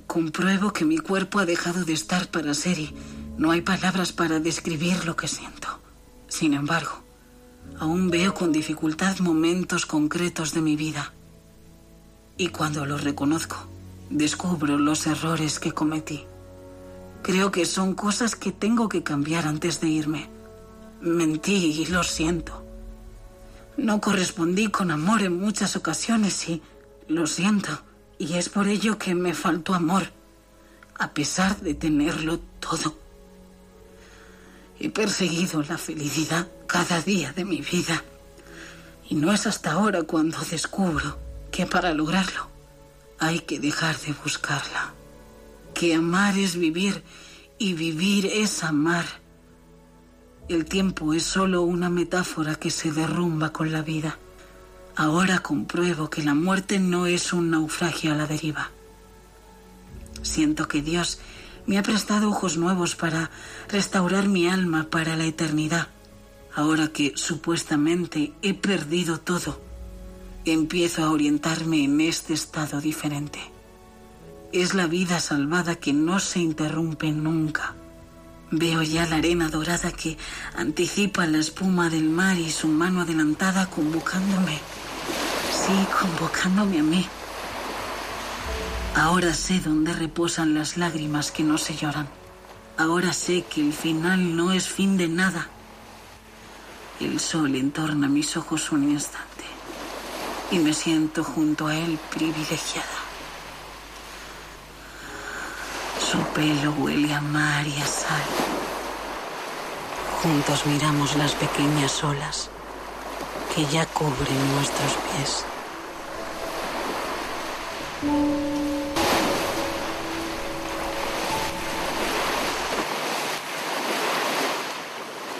Compruebo que mi cuerpo ha dejado de estar para ser y no hay palabras para describir lo que siento. Sin embargo, aún veo con dificultad momentos concretos de mi vida. Y cuando los reconozco, descubro los errores que cometí. Creo que son cosas que tengo que cambiar antes de irme. Mentí y lo siento. No correspondí con amor en muchas ocasiones y lo siento. Y es por ello que me faltó amor, a pesar de tenerlo todo. He perseguido la felicidad cada día de mi vida. Y no es hasta ahora cuando descubro que para lograrlo hay que dejar de buscarla. Que amar es vivir y vivir es amar. El tiempo es solo una metáfora que se derrumba con la vida. Ahora compruebo que la muerte no es un naufragio a la deriva. Siento que Dios me ha prestado ojos nuevos para restaurar mi alma para la eternidad. Ahora que supuestamente he perdido todo, empiezo a orientarme en este estado diferente. Es la vida salvada que no se interrumpe nunca. Veo ya la arena dorada que anticipa la espuma del mar y su mano adelantada convocándome. Sí, convocándome a mí Ahora sé dónde reposan las lágrimas que no se lloran. Ahora sé que el final no es fin de nada. El sol entorna mis ojos un instante y me siento junto a él privilegiada. Su pelo huele a mar y a sal. Juntos miramos las pequeñas olas que ya cubren nuestros pies.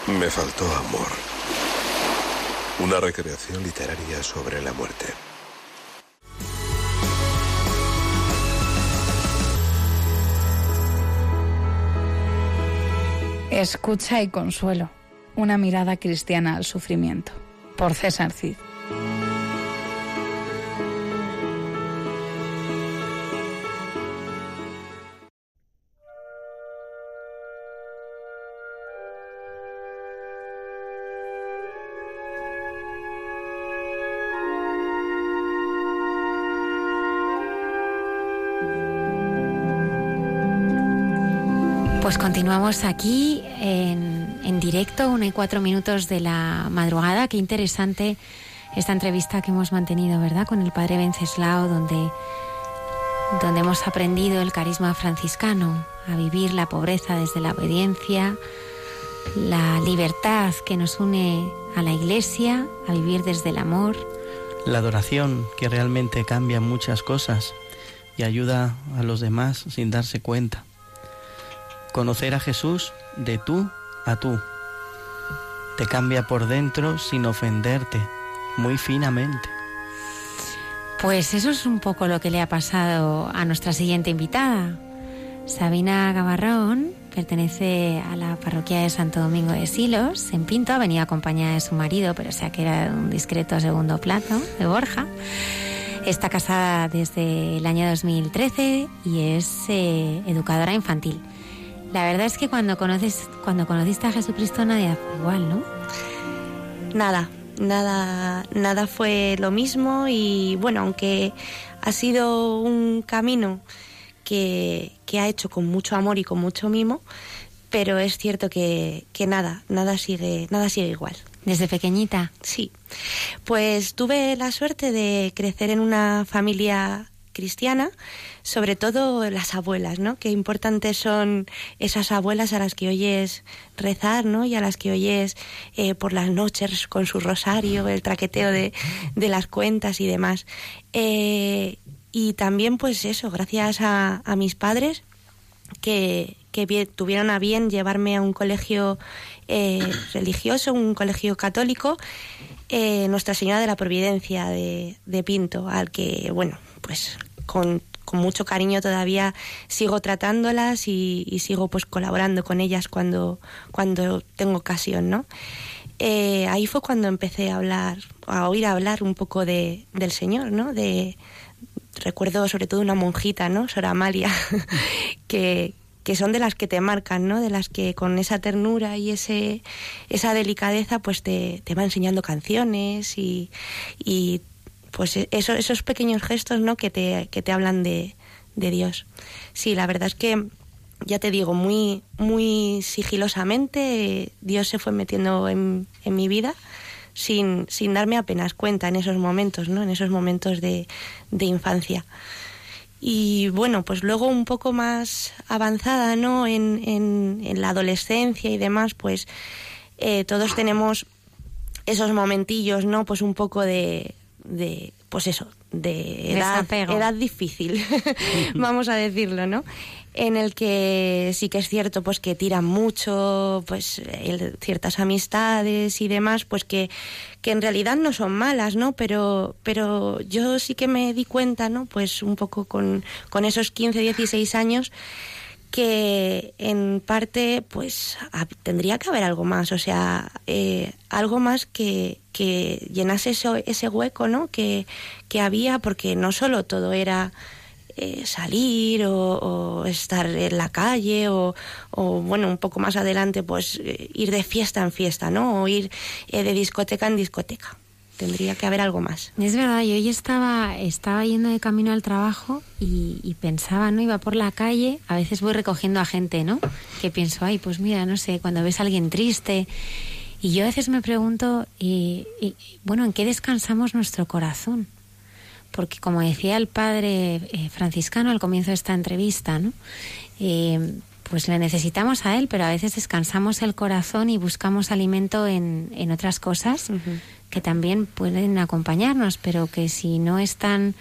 Me faltó amor. Una recreación literaria sobre la muerte. Escucha y consuelo. Una mirada cristiana al sufrimiento. Por César Cid. Continuamos aquí en, en directo, una y cuatro minutos de la madrugada. Qué interesante esta entrevista que hemos mantenido, ¿verdad? Con el padre Venceslao, donde, donde hemos aprendido el carisma franciscano, a vivir la pobreza desde la obediencia, la libertad que nos une a la iglesia, a vivir desde el amor. La adoración que realmente cambia muchas cosas y ayuda a los demás sin darse cuenta. Conocer a Jesús de tú a tú. Te cambia por dentro sin ofenderte, muy finamente. Pues eso es un poco lo que le ha pasado a nuestra siguiente invitada. Sabina Gavarrón pertenece a la parroquia de Santo Domingo de Silos, en Pinto, ha venido acompañada de su marido, pero sea que era un discreto segundo plato de Borja. Está casada desde el año 2013 y es eh, educadora infantil. La verdad es que cuando conoces, cuando conociste a Jesucristo nadie fue igual, ¿no? Nada, nada, nada fue lo mismo y bueno, aunque ha sido un camino que, que ha hecho con mucho amor y con mucho mimo, pero es cierto que, que nada, nada sigue, nada sigue igual. ¿Desde pequeñita? Sí. Pues tuve la suerte de crecer en una familia cristiana, sobre todo las abuelas, ¿no? Qué importantes son esas abuelas a las que oyes rezar, ¿no? Y a las que oyes eh, por las noches con su rosario, el traqueteo de, las cuentas y demás. Eh, y también, pues eso, gracias a, mis padres que, tuvieron a bien llevarme a un colegio eh, religioso, un colegio católico, Nuestra Señora de la Providencia de, de Pinto, al que, bueno, pues con, con, mucho cariño todavía sigo tratándolas y, sigo pues colaborando con ellas cuando, cuando tengo ocasión, ¿no? Eh, ahí fue cuando empecé a hablar, a oír hablar un poco de, del Señor, ¿no? De, recuerdo sobre todo una monjita, ¿no? Sora Amalia, que, que son de las que te marcan, ¿no? De las que con esa ternura y ese, esa delicadeza pues te, te va enseñando canciones y, y pues eso, esos pequeños gestos, ¿no? Que te, que te hablan de, de Dios. Sí, la verdad es que ya te digo, muy, muy sigilosamente Dios se fue metiendo en, en mi vida sin, sin darme apenas cuenta en esos momentos, ¿no? En esos momentos de, de infancia. Y bueno, pues luego un poco más avanzada, ¿no? En, en, en la adolescencia y demás, pues eh, todos tenemos esos momentillos, ¿no? Pues un poco de, de pues eso, de edad, edad difícil, vamos a decirlo, ¿no? En el que sí que es cierto, pues que tiran mucho, pues el, ciertas amistades y demás, pues que, que en realidad no son malas, ¿no? Pero, pero yo sí que me di cuenta, ¿no? Pues un poco con, con esos 15, 16 años, que en parte pues tendría que haber algo más, o sea, eh, algo más que, que llenase ese, ese hueco ¿no? que, que había, porque no solo todo era eh, salir o, o, estar en la calle o, o, bueno, un poco más adelante pues eh, ir de fiesta en fiesta, ¿no? O ir eh, de discoteca en discoteca tendría que haber algo más. Es verdad, yo hoy estaba, estaba yendo de camino al trabajo y, y, pensaba, ¿no? Iba por la calle, a veces voy recogiendo a gente, ¿no? Que pienso, ay, pues mira, no sé, cuando ves a alguien triste. Y yo a veces me pregunto, y, y, bueno, ¿en qué descansamos nuestro corazón? Porque como decía el padre eh, franciscano al comienzo de esta entrevista, ¿no? Eh, pues le necesitamos a él, pero a veces descansamos el corazón y buscamos alimento en, en otras cosas. Uh -huh que también pueden acompañarnos, pero que si no están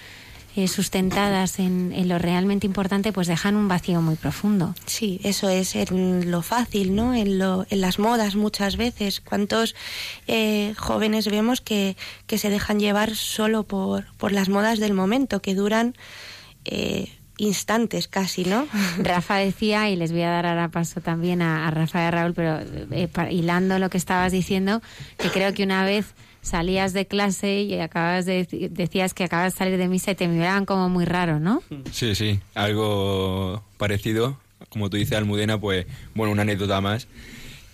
eh, sustentadas en, en, lo realmente importante, pues dejan un vacío muy profundo. Sí, eso es en lo fácil, ¿no? En, lo, en las modas muchas veces. ¿Cuántos eh, jóvenes vemos que, que se dejan llevar solo por, por las modas del momento, que duran... Eh, instantes casi, ¿no? Rafa decía, y les voy a dar ahora paso también a, a Rafa y a Raúl, pero eh, hilando lo que estabas diciendo, que creo que una vez salías de clase y acabas de decías que acabas de salir de misa y te miraban como muy raro, ¿no? Sí, sí, algo parecido, como tú dices, Almudena, pues bueno, una anécdota más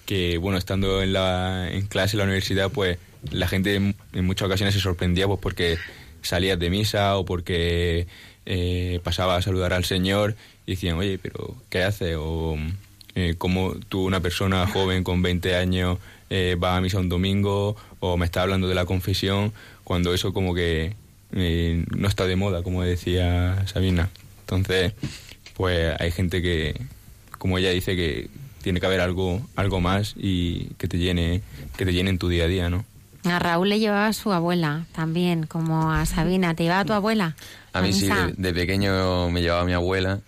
que bueno, estando en la en clase en la universidad, pues la gente en, muchas ocasiones se sorprendía pues porque salías de misa o porque eh, pasaba a saludar al Señor y decían, "Oye, pero ¿qué hace?" o eh, cómo tú, una persona joven con 20 años, eh, va a misa un domingo o me está hablando de la confesión, cuando eso como que eh, no está de moda, como decía Sabina. Entonces, pues hay gente que, como ella dice, que tiene que haber algo, algo más y que te llene, que te llene en tu día a día, ¿no? A Raúl le llevaba a su abuela también, como a Sabina. ¿Te llevaba a tu abuela? A mí sí, de, pequeño me llevaba a mi abuela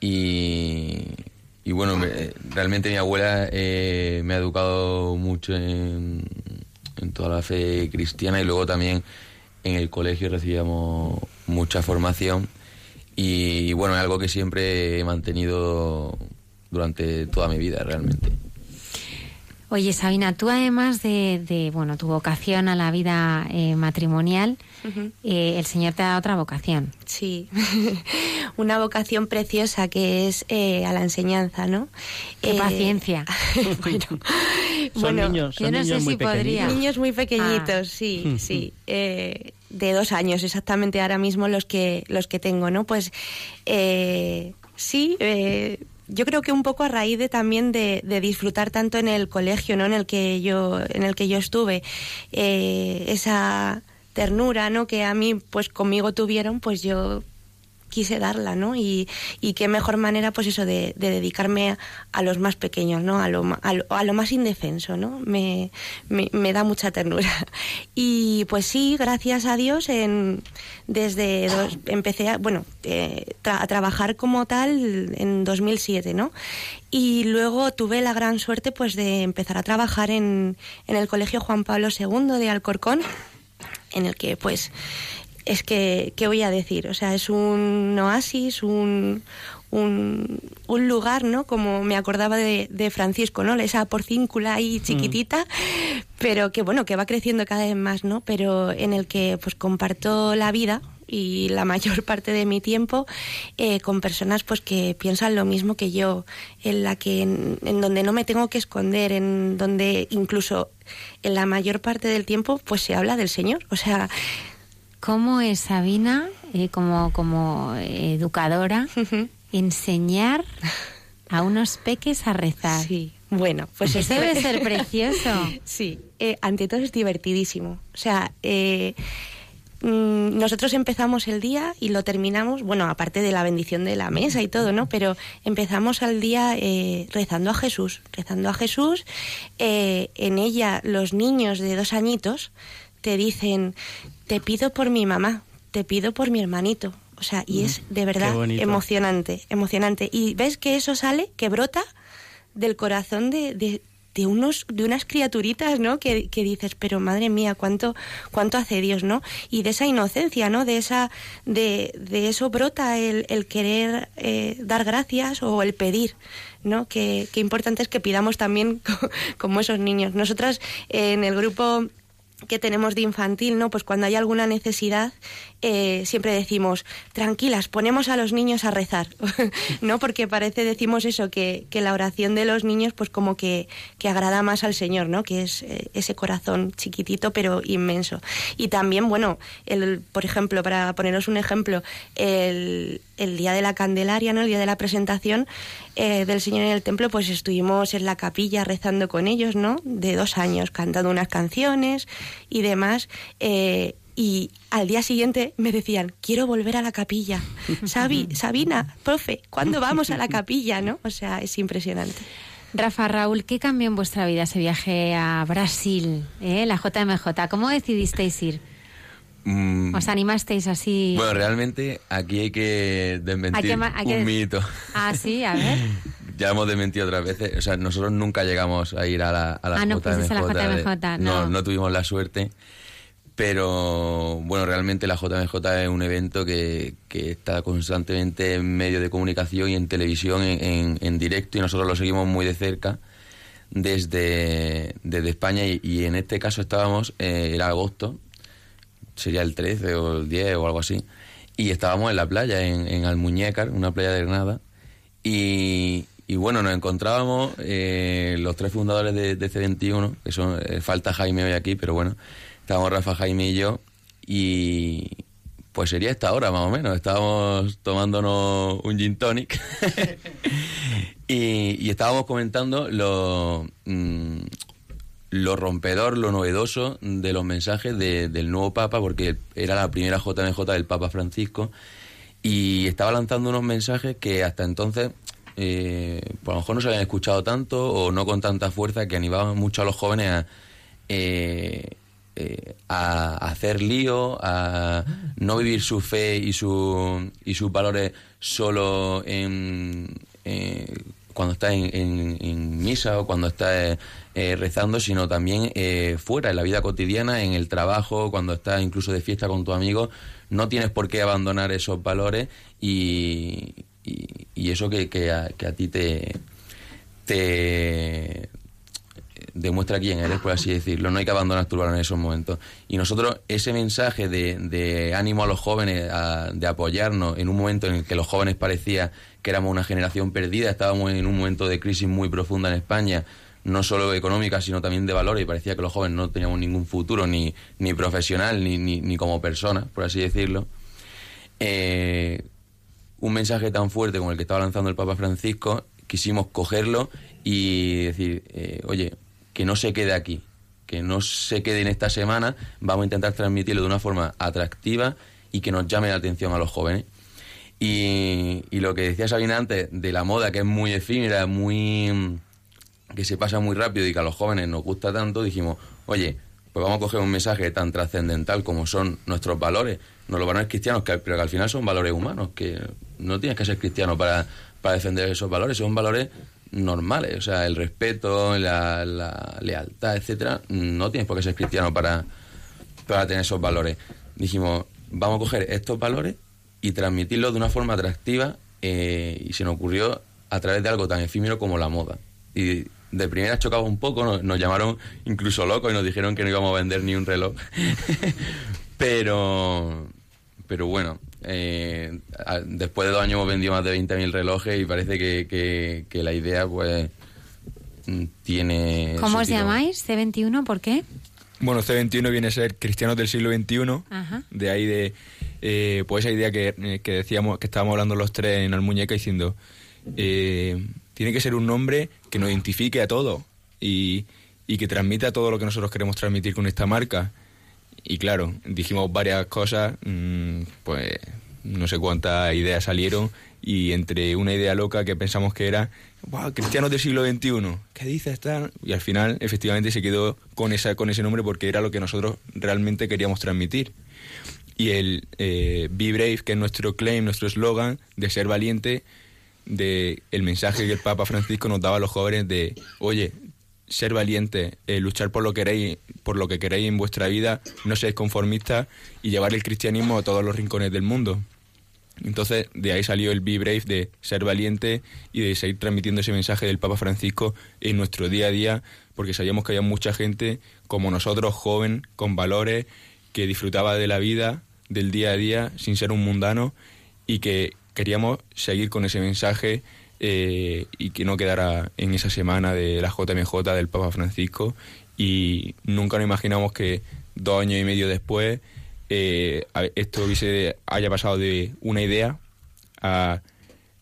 y, y bueno, realmente mi abuela eh, me ha educado mucho en toda la fe cristiana y luego también en el colegio recibíamos mucha formación y bueno, es algo que siempre he mantenido durante toda mi vida realmente. Oye, Sabina, tú además de, bueno, tu vocación a la vida eh, matrimonial, eh, el Señor te ha dado otra vocación. Sí, una vocación preciosa que es eh, a la enseñanza, ¿no? Qué paciencia. bueno, son niños, son niños muy pequeñitos. Niños muy pequeñitos, sí, sí. de dos años exactamente ahora mismo los que los que tengo, ¿no? Pues sí yo creo que un poco a raíz de también de, disfrutar tanto en el colegio no en el que yo en el que yo estuve eh, esa ternura no que a mí pues conmigo tuvieron pues yo quise darla, ¿no? Y, qué mejor manera, pues eso, de, dedicarme a, los más pequeños, ¿no? A lo, a lo, más indefenso, ¿no? Me, da mucha ternura. Y pues sí, gracias a Dios, en, desde empecé a, bueno, eh, a trabajar como tal en 2007, ¿no? Y luego tuve la gran suerte, pues, de empezar a trabajar en, en el Colegio Juan Pablo II de Alcorcón, en el que, pues, es que, ¿qué voy a decir? O sea, es un oasis, un, un, un, lugar, ¿no? Como me acordaba de, de, Francisco, ¿no? Esa porcíncula ahí mm. chiquitita, pero que, bueno, que va creciendo cada vez más, ¿no? Pero en el que, pues, comparto la vida y la mayor parte de mi tiempo eh, con personas pues que piensan lo mismo que yo en la que en, en, donde no me tengo que esconder en donde incluso en la mayor parte del tiempo pues se habla del Señor o sea ¿Cómo es Sabina, eh, como, como educadora, enseñar a unos peques a rezar? Sí. Bueno, pues eso debe ser precioso. sí, eh, ante todo es divertidísimo. O sea, eh, mm, nosotros empezamos el día y lo terminamos, bueno, aparte de la bendición de la mesa y todo, ¿no? Pero empezamos al día rezando a Jesús, rezando a Jesús. en ella los niños de dos añitos te dicen, te pido por mi mamá, te pido por mi hermanito. O sea, y es de verdad emocionante, emocionante. Y ves que eso sale, que brota del corazón de, de, de unos, de unas criaturitas, ¿no? Que, que, dices, pero madre mía, cuánto, cuánto hace Dios, ¿no? Y de esa inocencia, ¿no? De esa, de, de eso brota el, el querer eh, dar gracias o el pedir. ¿no? Qué, qué importante es que pidamos también como esos niños. Nosotras en el grupo que tenemos de infantil, ¿no? Pues cuando hay alguna necesidad, eh, siempre decimos, tranquilas, ponemos a los niños a rezar, ¿no? Porque parece, decimos eso, que, que, la oración de los niños, pues como que, que agrada más al Señor, ¿no? Que es eh, ese corazón chiquitito pero inmenso. Y también, bueno, el, por ejemplo, para poneros un ejemplo, el, el día de la Candelaria, ¿no? El día de la presentación eh, del Señor en el templo, pues estuvimos en la capilla rezando con ellos, ¿no? De dos años, cantando unas canciones y demás. Eh, y al día siguiente me decían, quiero volver a la capilla. Sabi, Sabina, profe, ¿cuándo vamos a la capilla? ¿no? O sea, es impresionante. Rafa, Raúl, ¿qué cambió en vuestra vida ese viaje a Brasil, eh, la JMJ? ¿Cómo decidisteis ir? Mm. ¿Os animasteis así? Bueno, realmente aquí hay que desmentir un mito. Ah, sí, a ver. ya hemos desmentido otras veces. O sea, nosotros nunca llegamos a ir a la, a la ah, no, JMJ. la JMJ, no. no. tuvimos la suerte. Pero bueno, realmente la JMJ es un evento que, que está constantemente en medios de comunicación y en televisión en, en, directo y nosotros lo seguimos muy de cerca desde, desde España y, en este caso estábamos, eh, era agosto, sería el 13 o el 10 o algo así, y estábamos en la playa, en, en Almuñécar, una playa de Granada, y, bueno, nos encontrábamos eh, los tres fundadores de, de C21, que son, eh, falta Jaime hoy aquí, pero bueno, estábamos Rafa, Jaime y yo, y pues sería esta hora más o menos, estábamos tomándonos un gin tonic. Y, estábamos comentando lo, mm, lo rompedor, lo novedoso de los mensajes del nuevo Papa, porque era la primera JMJ del Papa Francisco, y estaba lanzando unos mensajes que hasta entonces eh, pues a lo mejor no se habían escuchado tanto o no con tanta fuerza que animaban mucho a los jóvenes a, eh, eh, a hacer lío, a no vivir su fe y, su, y sus valores solo en, cuando está en, misa o cuando está rezando, sino también fuera, en la vida cotidiana, en el trabajo, cuando estás incluso de fiesta con tus amigos. No tienes por qué abandonar esos valores y, y, eso que, que, a, ti te, te demuestra quién eres, por así decirlo. No hay que abandonar tu valor en esos momentos. Y nosotros, ese mensaje de, de ánimo a los jóvenes, de apoyarnos en un momento en el que los jóvenes parecía que éramos una generación perdida, estábamos en un momento de crisis muy profunda en España, no solo económica, sino también de valores, y parecía que los jóvenes no teníamos ningún futuro, ni, ni profesional, ni, ni, ni como personas, por así decirlo. Eh, un mensaje tan fuerte como el que estaba lanzando el Papa Francisco, quisimos cogerlo y decir, eh, oye, que no se quede aquí, que no se quede en esta semana, vamos a intentar transmitirlo de una forma atractiva y que nos llame la atención a los jóvenes. Y, y lo que decía Sabina antes de la moda, que es muy efímera, muy que se pasa muy rápido y que a los jóvenes nos gusta tanto, dijimos, oye, pues vamos a coger un mensaje tan trascendental como son nuestros valores, no los valores cristianos, que, pero que al final son valores humanos, que no tienes que ser cristiano para, para defender esos valores, son valores normales, o sea, el respeto, la, lealtad, etcétera, no tienes por qué ser cristiano para, para tener esos valores. Dijimos, vamos a coger estos valores y transmitirlos de una forma atractiva eh, y se nos ocurrió a través de algo tan efímero como la moda. Y de primera chocaba un poco, nos, nos llamaron incluso locos y nos dijeron que no íbamos a vender ni un reloj. pero, pero bueno, eh, después de dos años hemos vendido más de 20.000 relojes y parece que, que, la idea pues mm, tiene... ¿Cómo os llamáis? ¿C21? ¿Por qué? Bueno, C21 viene a ser cristianos del siglo XXI, de ahí de eh, pues esa idea que, que, decíamos, que estábamos hablando los tres en Almuñeca diciendo, eh, tiene que ser un nombre que nos identifique a todos y, y que transmita todo lo que nosotros queremos transmitir con esta marca. Y claro, dijimos varias cosas, mm, pues no sé cuántas ideas salieron y entre una idea loca que pensamos que era wow, cristianos del siglo XXI, ¿qué dice esta? Y al final efectivamente se quedó con, esa, con ese nombre porque era lo que nosotros realmente queríamos transmitir. Y el eh, Be Brave, que es nuestro claim, nuestro eslogan de ser valiente, de el mensaje que el Papa Francisco nos daba a los jóvenes de, oye, ser valiente, eh, luchar por lo que queréis, por lo que queréis en vuestra vida, no seáis conformistas y llevar el cristianismo a todos los rincones del mundo. Entonces, de ahí salió el Be Brave de ser valiente y de seguir transmitiendo ese mensaje del Papa Francisco en nuestro día a día, porque sabíamos que había mucha gente como nosotros, joven, con valores, que disfrutaba de la vida, del día a día, sin ser un mundano, y que queríamos seguir con ese mensaje eh, y que no quedara en esa semana de la JMJ del Papa Francisco. Y nunca nos imaginamos que dos años y medio después eh, esto hubiese, haya pasado de una idea a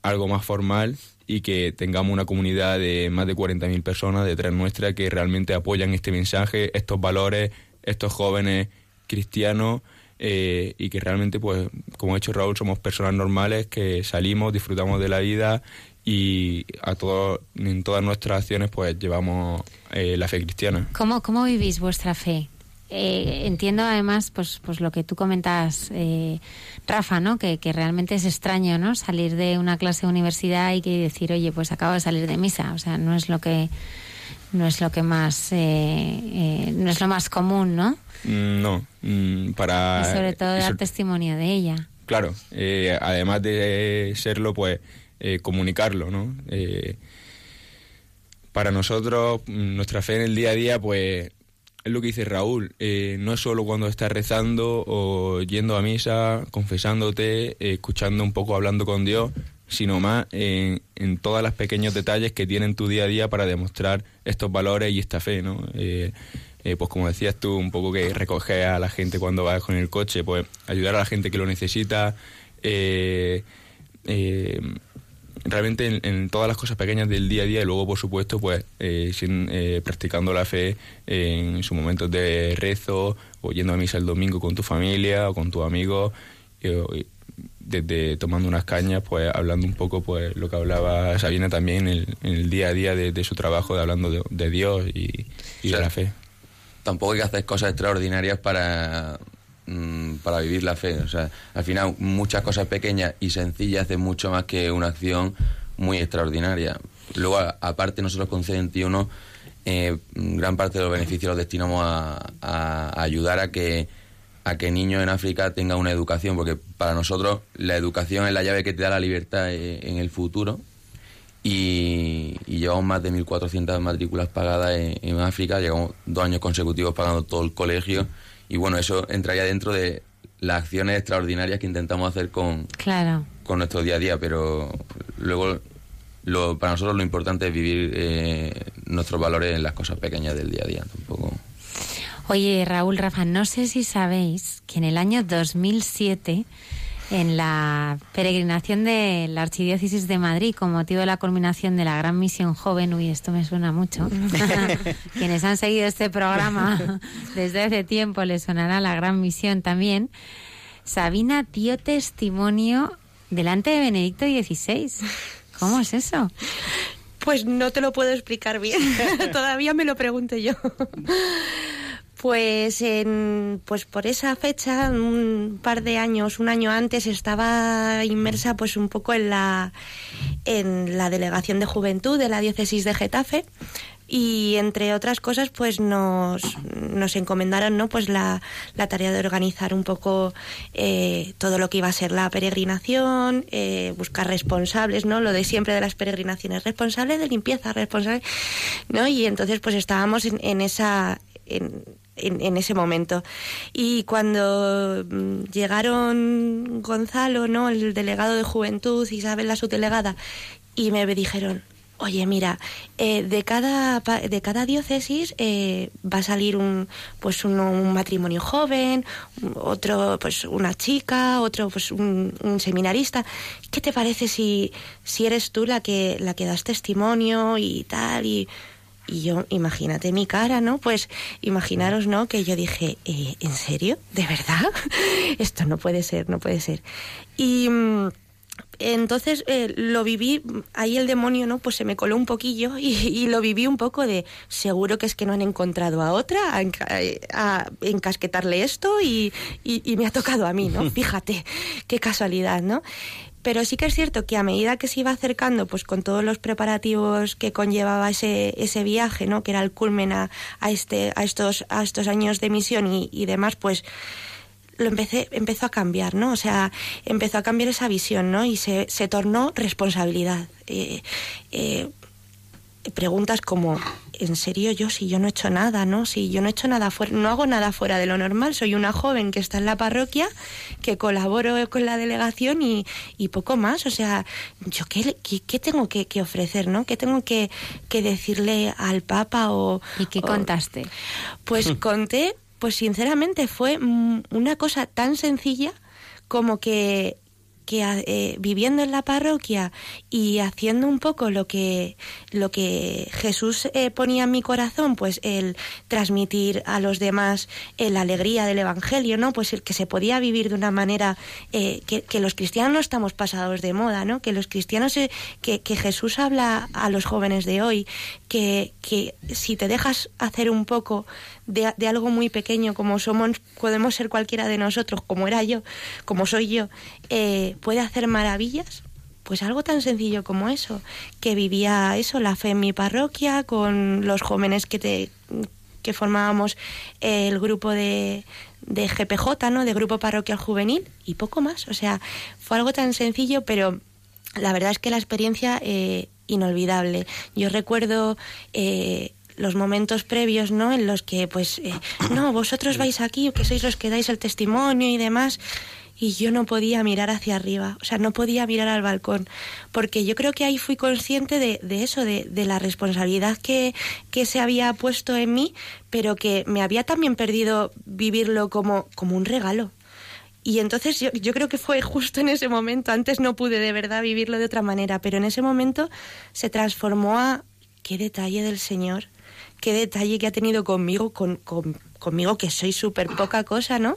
algo más formal y que tengamos una comunidad de más de 40.000 personas detrás nuestra que realmente apoyan este mensaje, estos valores, estos jóvenes cristianos eh, y que realmente, pues, como ha hecho Raúl, somos personas normales que salimos, disfrutamos de la vida y a todo, en todas nuestras acciones pues llevamos eh, la fe cristiana. ¿Cómo, cómo vivís vuestra fe? Eh, entiendo además pues pues lo que tú comentas eh, Rafa no que, que, realmente es extraño no salir de una clase de universidad y que decir oye pues acabo de salir de misa o sea no es lo que no es lo que más no es lo más común no mm, no mm, para y sobre todo dar testimonio de ella. Claro además de serlo pues eh, comunicarlo, ¿no? Eh, para nosotros, nuestra fe en el día a día, pues es lo que dice Raúl, eh, no es solo cuando estás rezando o yendo a misa, confesándote, escuchando un poco, hablando con Dios, sino más en, en todos los pequeños detalles que tienen tu día a día para demostrar estos valores y esta fe, ¿no? pues como decías tú, un poco que recoger a la gente cuando vas con el coche, pues ayudar a la gente que lo necesita, realmente en, todas las cosas pequeñas del día a día y luego, por supuesto, pues eh, sin, eh, practicando la fe en sus momentos de rezo o yendo a misa el domingo con tu familia o con tus amigos, desde tomando unas cañas, pues hablando un poco, pues lo que hablaba Sabina también en el, día a día de, su trabajo, de hablando de, Dios y, de la fe. Tampoco hay que hacer cosas extraordinarias para Mm, para vivir la fe. O sea, al final muchas cosas pequeñas y sencillas hacen mucho más que una acción muy extraordinaria. Luego, aparte, nosotros con C21, eh, gran parte de los beneficios los destinamos a, ayudar a que a que niños en África tengan una educación, porque para nosotros la educación es la llave que te da la libertad eh, en el futuro. Y, llevamos más de 1.400 matrículas pagadas en, en África, llevamos dos años consecutivos pagando todo el colegio y bueno, eso entraría dentro de las acciones extraordinarias que intentamos hacer con, claro. con nuestro día a día, pero luego lo, para nosotros lo importante es vivir eh, nuestros valores en las cosas pequeñas del día a día, tampoco. Oye, Raúl, Rafa, no sé si sabéis que en el año 2007 en la peregrinación de la Archidiócesis de Madrid con motivo de la culminación de la Gran Misión Joven. Uy, esto me suena mucho. Quienes han seguido este programa desde hace tiempo les sonará la Gran Misión también. Sabina dio testimonio delante de Benedicto XVI. ¿Cómo es eso? Pues no te lo puedo explicar bien. Todavía me lo pregunto yo. Pues, en, pues por esa fecha, un par de años, un año antes, estaba inmersa pues un poco en la, en la delegación de juventud de la diócesis de Getafe y entre otras cosas pues nos, nos encomendaron no pues la, la tarea de organizar un poco eh, todo lo que iba a ser la peregrinación eh, buscar responsables no lo de siempre de las peregrinaciones responsables de limpieza responsable no y entonces pues estábamos en, en esa en, en, ese momento. Y cuando mm, llegaron Gonzalo, ¿no? el delegado de juventud, Isabel, la subdelegada, y me dijeron, oye, mira, eh, de, cada, de cada diócesis eh, va a salir un, pues un, matrimonio joven, otro pues una chica, otro pues un, un, seminarista. ¿Qué te parece si, si eres tú la que, la que das testimonio y tal? Y y yo, imagínate mi cara, ¿no? Pues imaginaros, ¿no? Que yo dije, eh, ¿en serio? ¿De verdad? Esto no puede ser, no puede ser. Y mm, entonces eh, lo viví, ahí el demonio, ¿no? Pues se me coló un poquillo y, lo viví un poco de, seguro que es que no han encontrado a otra a, encasquetarle esto y, y, me ha tocado a mí, ¿no? Fíjate, qué casualidad, ¿no? Pero sí que es cierto que a medida que se iba acercando, pues con todos los preparativos que conllevaba ese, ese viaje, ¿no? Que era el culmen a, este, a estos, a estos años de misión y, demás, pues lo empecé, empezó a cambiar, ¿no? O sea, empezó a cambiar esa visión, ¿no? Y se, se tornó responsabilidad. Eh, eh, preguntas como, ¿en serio yo si yo no he hecho nada, no? Si yo no he hecho nada fuera, no hago nada fuera de lo normal, soy una joven que está en la parroquia, que colaboro con la delegación y, y poco más, o sea, yo qué, qué, tengo que, ofrecer, ¿no? ¿Qué tengo que, que, decirle al Papa o... ¿Y qué contaste? Pues conté, pues sinceramente fue una cosa tan sencilla como que que eh, viviendo en la parroquia y haciendo un poco lo que lo que Jesús eh, ponía en mi corazón, pues el transmitir a los demás eh, la alegría del Evangelio, ¿no? Pues el que se podía vivir de una manera que, que, los cristianos no estamos pasados de moda, ¿no? Que los cristianos que, que Jesús habla a los jóvenes de hoy, que, que si te dejas hacer un poco de, de, algo muy pequeño como somos, podemos ser cualquiera de nosotros, como era yo, como soy yo, eh, puede hacer maravillas. Pues algo tan sencillo como eso, que vivía eso, la fe en mi parroquia, con los jóvenes que te que formábamos el grupo de, de GPJ, ¿no? De Grupo Parroquial Juvenil, y poco más. O sea, fue algo tan sencillo, pero la verdad es que la experiencia eh, inolvidable. Yo recuerdo eh, los momentos previos, ¿no? En los que, pues, eh, no, vosotros vais aquí, que sois los que dais el testimonio y demás. Y yo no podía mirar hacia arriba, o sea, no podía mirar al balcón, porque yo creo que ahí fui consciente de, de eso, de, de, la responsabilidad que, que se había puesto en mí, pero que me había también perdido vivirlo como, como un regalo y entonces yo, yo creo que fue justo en ese momento, antes no pude de verdad vivirlo de otra manera, pero en ese momento se transformó a qué detalle del Señor, qué detalle que ha tenido conmigo, con, conmigo que soy súper poca cosa, ¿no?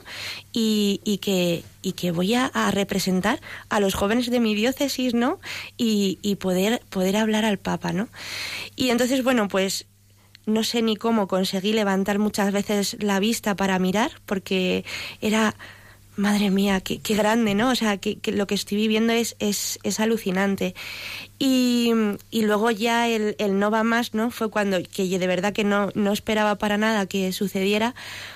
Y, y, que, y que voy a, representar a los jóvenes de mi diócesis, ¿no? Y, y poder, poder hablar al Papa, ¿no? Y entonces, bueno, pues no sé ni cómo conseguí levantar muchas veces la vista para mirar, porque era madre mía, qué, qué, grande, ¿no? O sea, que, que, lo que estoy viviendo es, es, es alucinante. Y, y, luego ya el, el, no va más, ¿no? Fue cuando, que yo de verdad que no, no esperaba para nada que sucediera,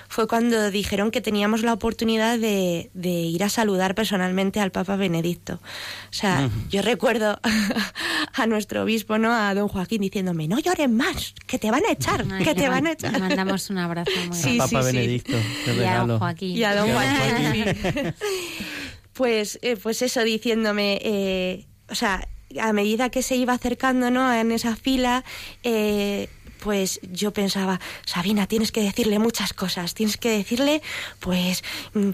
fue cuando dijeron que teníamos la oportunidad de, de ir a saludar personalmente al Papa Benedicto. O sea, yo recuerdo a nuestro obispo, ¿no? A don Joaquín diciéndome, no llores más, que te van a echar, Ay, que te van a echar. Le mandamos un abrazo muy sí, Papa sí, Benedicto, sí. Y a don Joaquín. Y a don Joaquín. pues, eh, pues eso, diciéndome, eh, o sea, a medida que se iba acercando, ¿no? En esa fila, eh, pues yo pensaba, Sabina, tienes que decirle muchas cosas, tienes que decirle, pues, mm,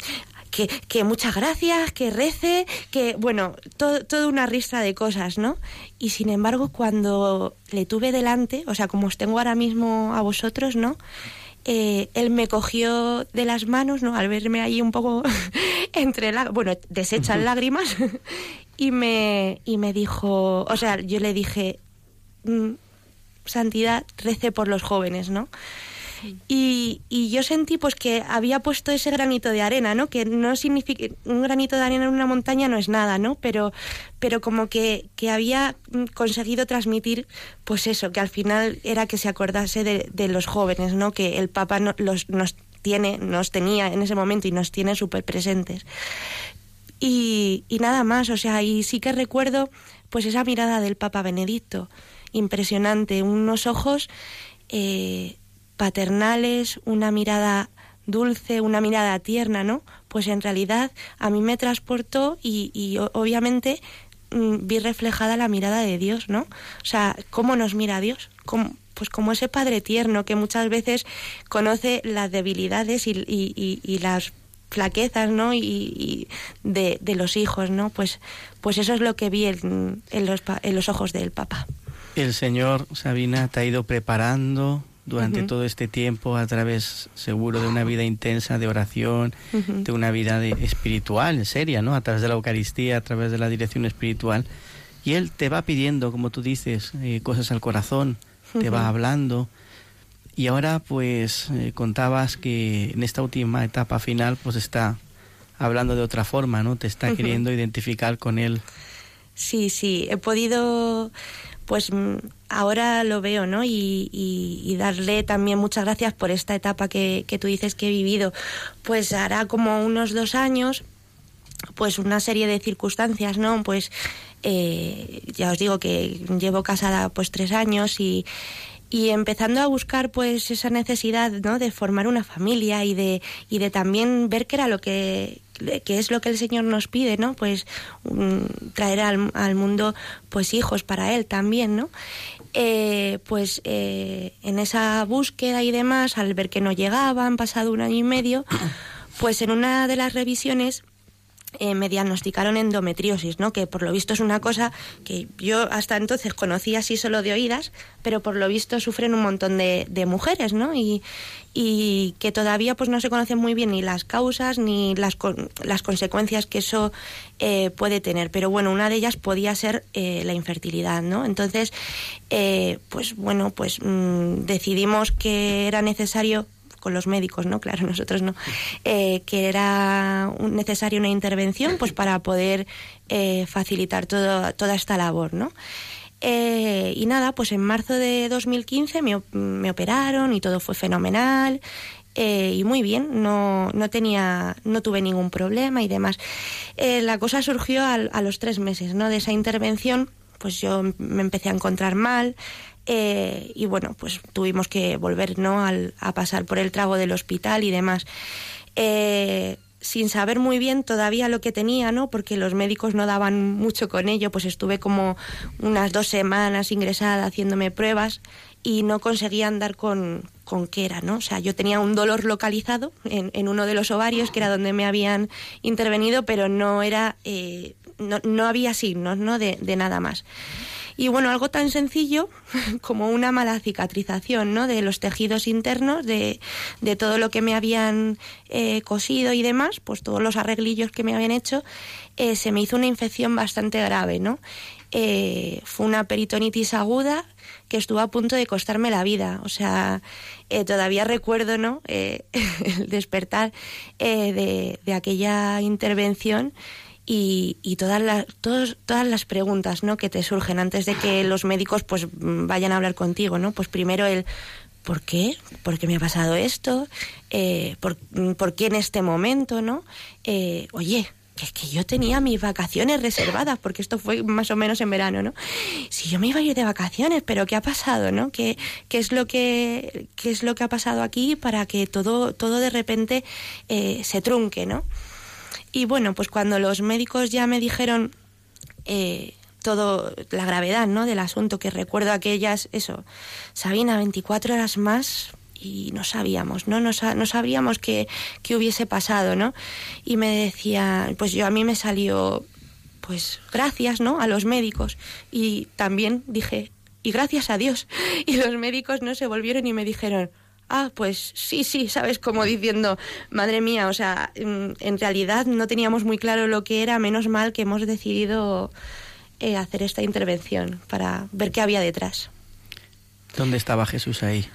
que, que muchas gracias, que rece, que, bueno, todo, toda una ristra de cosas, ¿no? Y sin embargo, cuando le tuve delante, o sea, como os tengo ahora mismo a vosotros, ¿no? Eh, él me cogió de las manos, ¿no? Al verme ahí un poco entre la, bueno, deshecha en lágrimas, y me, y me dijo, o sea, yo le dije, mm, Santidad, rece por los jóvenes, ¿no? Y, y, yo sentí pues que había puesto ese granito de arena, ¿no? Que no significa un granito de arena en una montaña no es nada, ¿no? Pero pero como que, que había conseguido transmitir pues eso, que al final era que se acordase de, de los jóvenes, ¿no? Que el Papa no, los nos tiene, nos tenía en ese momento y nos tiene súper presentes. Y, y nada más, o sea, y sí que recuerdo pues esa mirada del Papa Benedicto, impresionante, unos ojos eh, paternales, una mirada dulce, una mirada tierna, ¿no? Pues en realidad a mí me transportó y, y obviamente mmm, vi reflejada la mirada de Dios, ¿no? O sea, ¿cómo nos mira Dios? ¿Cómo, pues como ese padre tierno que muchas veces conoce las debilidades y, y, y las flaquezas, ¿no? Y, y de, de, los hijos, ¿no? Pues, pues eso es lo que vi en, en, los, en los ojos del Papa. El Señor, Sabina, te ha ido preparando durante uh -huh. todo este tiempo a través seguro de una vida intensa de oración, uh -huh. de una vida de, espiritual, seria, ¿no? A través de la Eucaristía, a través de la dirección espiritual. Y Él te va pidiendo, como tú dices, eh, cosas al corazón, uh -huh. te va hablando. Y ahora, pues, eh, contabas que en esta última etapa final, pues está hablando de otra forma, ¿no? Te está queriendo identificar con Él. Sí, sí, he podido pues ahora lo veo, ¿no? Y, y, y, darle también muchas gracias por esta etapa que, que, tú dices que he vivido. Pues hará como unos dos años, pues una serie de circunstancias, ¿no? Pues eh, ya os digo que llevo casada pues tres años y, y empezando a buscar pues esa necesidad, ¿no? De formar una familia y de, y de también ver qué era lo que que es lo que el Señor nos pide, ¿no? Pues um, traer al, al, mundo pues hijos para Él también, ¿no? Eh, pues eh, en esa búsqueda y demás, al ver que no llegaban, pasado un año y medio, pues en una de las revisiones eh, me diagnosticaron endometriosis, ¿no? Que por lo visto es una cosa que yo hasta entonces conocía así solo de oídas, pero por lo visto sufren un montón de, de mujeres, ¿no? Y, que todavía pues no se conocen muy bien ni las causas ni las, las consecuencias que eso eh, puede tener. Pero bueno, una de ellas podía ser eh, la infertilidad, ¿no? Entonces, eh, pues bueno, pues mmm, decidimos que era necesario con los médicos, ¿no? Claro, nosotros no. Eh, que era necesaria una intervención, pues para poder eh, facilitar todo, toda esta labor, ¿no? Eh, y nada, pues en marzo de 2015 me, me operaron y todo fue fenomenal. Eh, y muy bien, no, no tenía, no tuve ningún problema y demás. La cosa surgió al, a los tres meses, ¿no? De esa intervención, pues yo me empecé a encontrar mal, eh, y bueno, pues tuvimos que volver ¿no? A pasar por el trago del hospital y demás. Eh, sin saber muy bien todavía lo que tenía, ¿no? Porque los médicos no daban mucho con ello, pues estuve como unas dos semanas ingresada haciéndome pruebas y no conseguían dar con, con qué era, ¿no? O sea, yo tenía un dolor localizado en, en uno de los ovarios, que era donde me habían intervenido, pero no era, eh, no, no, había signos, ¿no? De, de, nada más. Y bueno, algo tan sencillo como una mala cicatrización, ¿no? De los tejidos internos, de, de todo lo que me habían eh, cosido y demás, pues todos los arreglillos que me habían hecho, eh, se me hizo una infección bastante grave, ¿no? Eh, fue una peritonitis aguda que estuvo a punto de costarme la vida. O sea, eh, todavía recuerdo, ¿no? Eh, el despertar eh, de, de, aquella intervención y, y todas, las, todos, todas las preguntas, ¿no? Que te surgen antes de que los médicos, pues, vayan a hablar contigo, ¿no? Pues primero el ¿por qué? ¿Por qué me ha pasado esto? Eh, ¿por, ¿por, qué en este momento, no? Eh, oye, que es que yo tenía mis vacaciones reservadas, porque esto fue más o menos en verano, ¿no? Si yo me iba a ir de vacaciones, pero ¿qué ha pasado, no? ¿Qué, qué es lo que qué es lo que ha pasado aquí para que todo todo de repente eh, se trunque, ¿no? Y bueno, pues cuando los médicos ya me dijeron eh, todo la gravedad, ¿no? Del asunto, que recuerdo aquellas, eso, Sabina, 24 horas más y no sabíamos, ¿no? No, no sabríamos qué, qué, hubiese pasado, ¿no? Y me decía, pues yo a mí me salió, pues gracias, ¿no? A los médicos. Y también dije, y gracias a Dios. Y los médicos no se volvieron y me dijeron, ah, pues sí, sí, sabes, como diciendo, madre mía, o sea, en, en realidad no teníamos muy claro lo que era, menos mal que hemos decidido eh, hacer esta intervención para ver qué había detrás. ¿Dónde estaba Jesús ahí?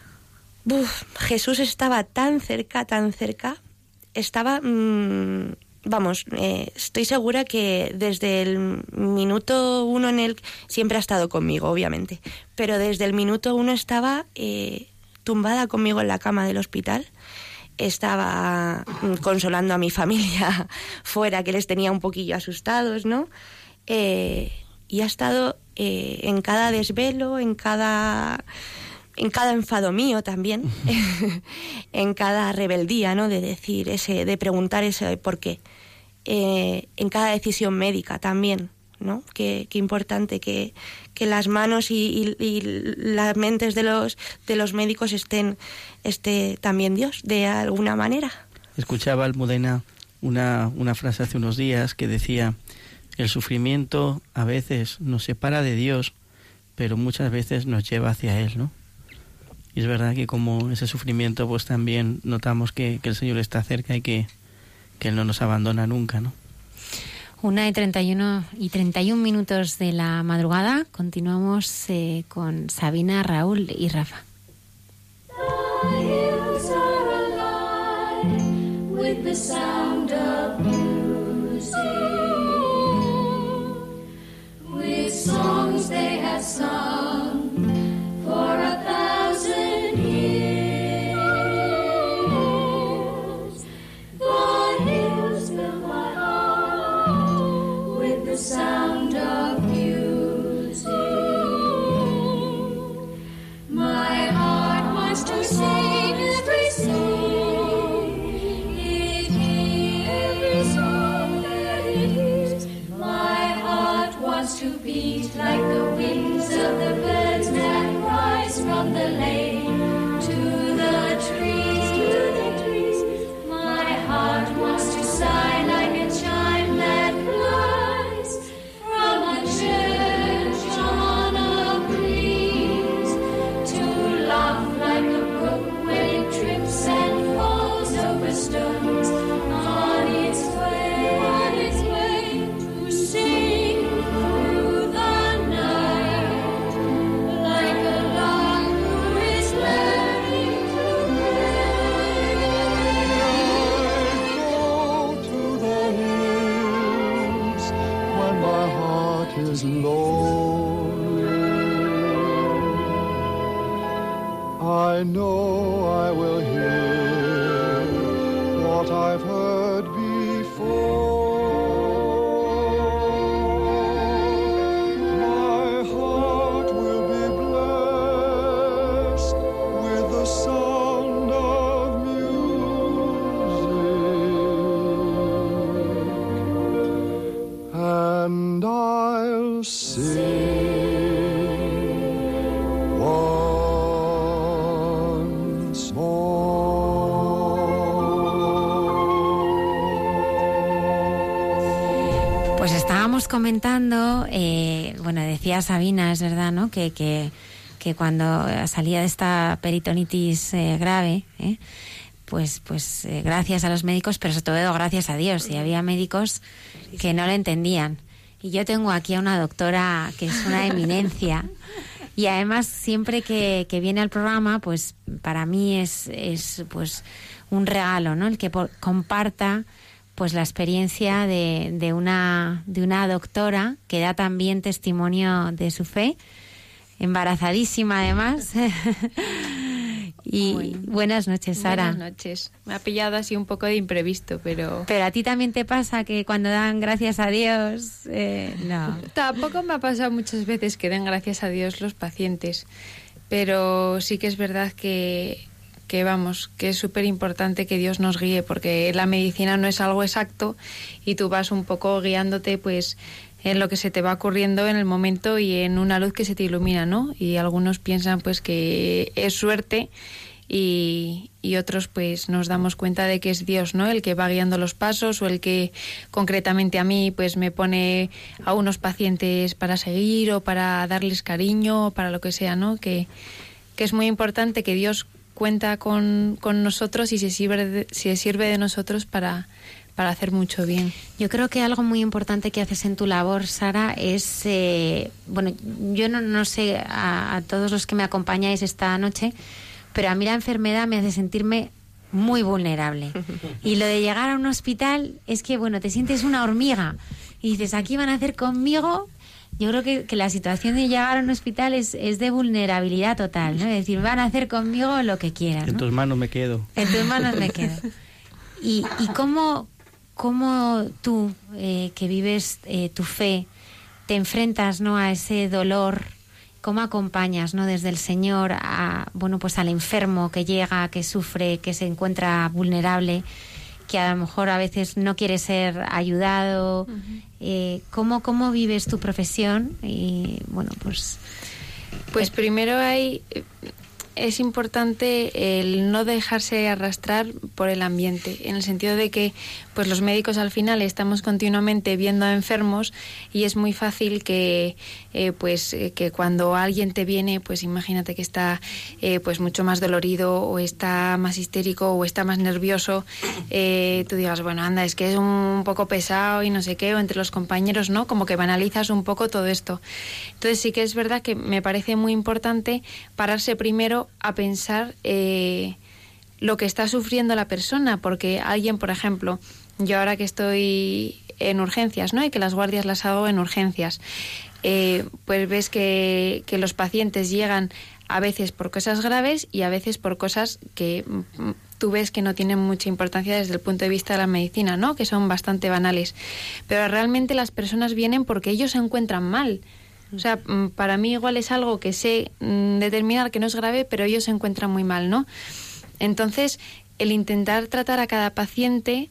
Uf, Jesús estaba tan cerca, tan cerca. Estaba, mmm, vamos, eh, estoy segura que desde el minuto uno en el siempre ha estado conmigo, obviamente, pero desde el minuto uno estaba eh, tumbada conmigo en la cama del hospital. Estaba consolando a mi familia fuera, que les tenía un poquillo asustados, ¿no? Eh, y ha estado eh, en cada desvelo, en cada en cada enfado mío también, en cada rebeldía, ¿no? De decir ese, de preguntar ese por qué, eh, en cada decisión médica también, ¿no? Qué, qué importante que, que las manos y, y, las mentes de los de los médicos estén esté también Dios de alguna manera. Escuchaba Almudena una, una frase hace unos días que decía el sufrimiento a veces nos separa de Dios, pero muchas veces nos lleva hacia Él, ¿no? Y es verdad que como ese sufrimiento, pues también notamos que, que el Señor está cerca y que, que, Él no nos abandona nunca, ¿no? Una y 31, y 31 minutos de la madrugada. Continuamos eh, con Sabina, Raúl y Rafa. To sing every soul It's My heart was to beat like the wings of the birds that rise from the lake know comentando, eh, bueno, decía Sabina, es verdad, ¿no? Que, que, que cuando salía de esta peritonitis eh, grave, ¿eh? pues, pues eh, gracias a los médicos, pero sobre todo gracias a Dios. Y había médicos que no lo entendían. Y yo tengo aquí a una doctora que es una eminencia. Y además, siempre que, que viene al programa, pues para mí es, es pues un regalo, ¿no? El que por- comparta pues la experiencia de, de una de una doctora que da también testimonio de su fe, embarazadísima además. y buenas noches, Sara. Buenas noches. Me ha pillado así un poco de imprevisto, pero... Pero a ti también te pasa que cuando dan gracias a Dios, eh, no. Tampoco me ha pasado muchas veces que den gracias a Dios los pacientes, pero sí que es verdad que, que vamos, que es súper importante que Dios nos guíe, porque la medicina no es algo exacto y tú vas un poco guiándote pues en lo que se te va ocurriendo en el momento y en una luz que se te ilumina, ¿no? Y algunos piensan pues que es suerte y, y otros pues nos damos cuenta de que es Dios, ¿no? El que va guiando los pasos o el que concretamente a mí pues me pone a unos pacientes para seguir o para darles cariño o para lo que sea, ¿no? Que, que es muy importante que Dios cuenta con, con nosotros y se sirve de, se sirve de nosotros para, para hacer mucho bien. Yo creo que algo muy importante que haces en tu labor, Sara, es, eh, bueno, yo no, no sé a, a todos los que me acompañáis esta noche, pero a mí la enfermedad me hace sentirme muy vulnerable. Y lo de llegar a un hospital es que, bueno, te sientes una hormiga y dices, aquí van a hacer conmigo. Yo creo que, que la situación de llegar a un hospital es, es de vulnerabilidad total, ¿no? Es decir, van a hacer conmigo lo que quieran. En ¿no? tus manos me quedo. En tus manos me quedo. ¿Y, y cómo, cómo tú, eh, que vives eh, tu fe, te enfrentas ¿no? a ese dolor? ¿Cómo acompañas ¿no? desde el Señor a, bueno, pues al enfermo que llega, que sufre, que se encuentra vulnerable, que a lo mejor a veces no quiere ser ayudado? Eh, ¿cómo, ¿Cómo vives tu profesión? Y bueno, pues... Pues primero hay es importante el no dejarse arrastrar por el ambiente, en el sentido de que pues los médicos al final estamos continuamente viendo a enfermos y es muy fácil que eh, pues eh, que cuando alguien te viene, pues imagínate que está eh, pues mucho más dolorido o está más histérico o está más nervioso, eh, tú digas, bueno, anda, es que es un poco pesado y no sé qué, o entre los compañeros, ¿no? Como que banalizas un poco todo esto. Entonces sí que es verdad que me parece muy importante pararse primero a pensar eh, lo que está sufriendo la persona, porque alguien, por ejemplo, yo ahora que estoy en urgencias, ¿no? Y que las guardias las hago en urgencias, eh, pues ves que, que los pacientes llegan a veces por cosas graves y a veces por cosas que mm, tú ves que no tienen mucha importancia desde el punto de vista de la medicina, ¿no? Que son bastante banales. Pero realmente las personas vienen porque ellos se encuentran mal. O sea, mm, para mí igual es algo que sé mm, determinar que no es grave, pero ellos se encuentran muy mal, ¿no? Entonces, el intentar tratar a cada paciente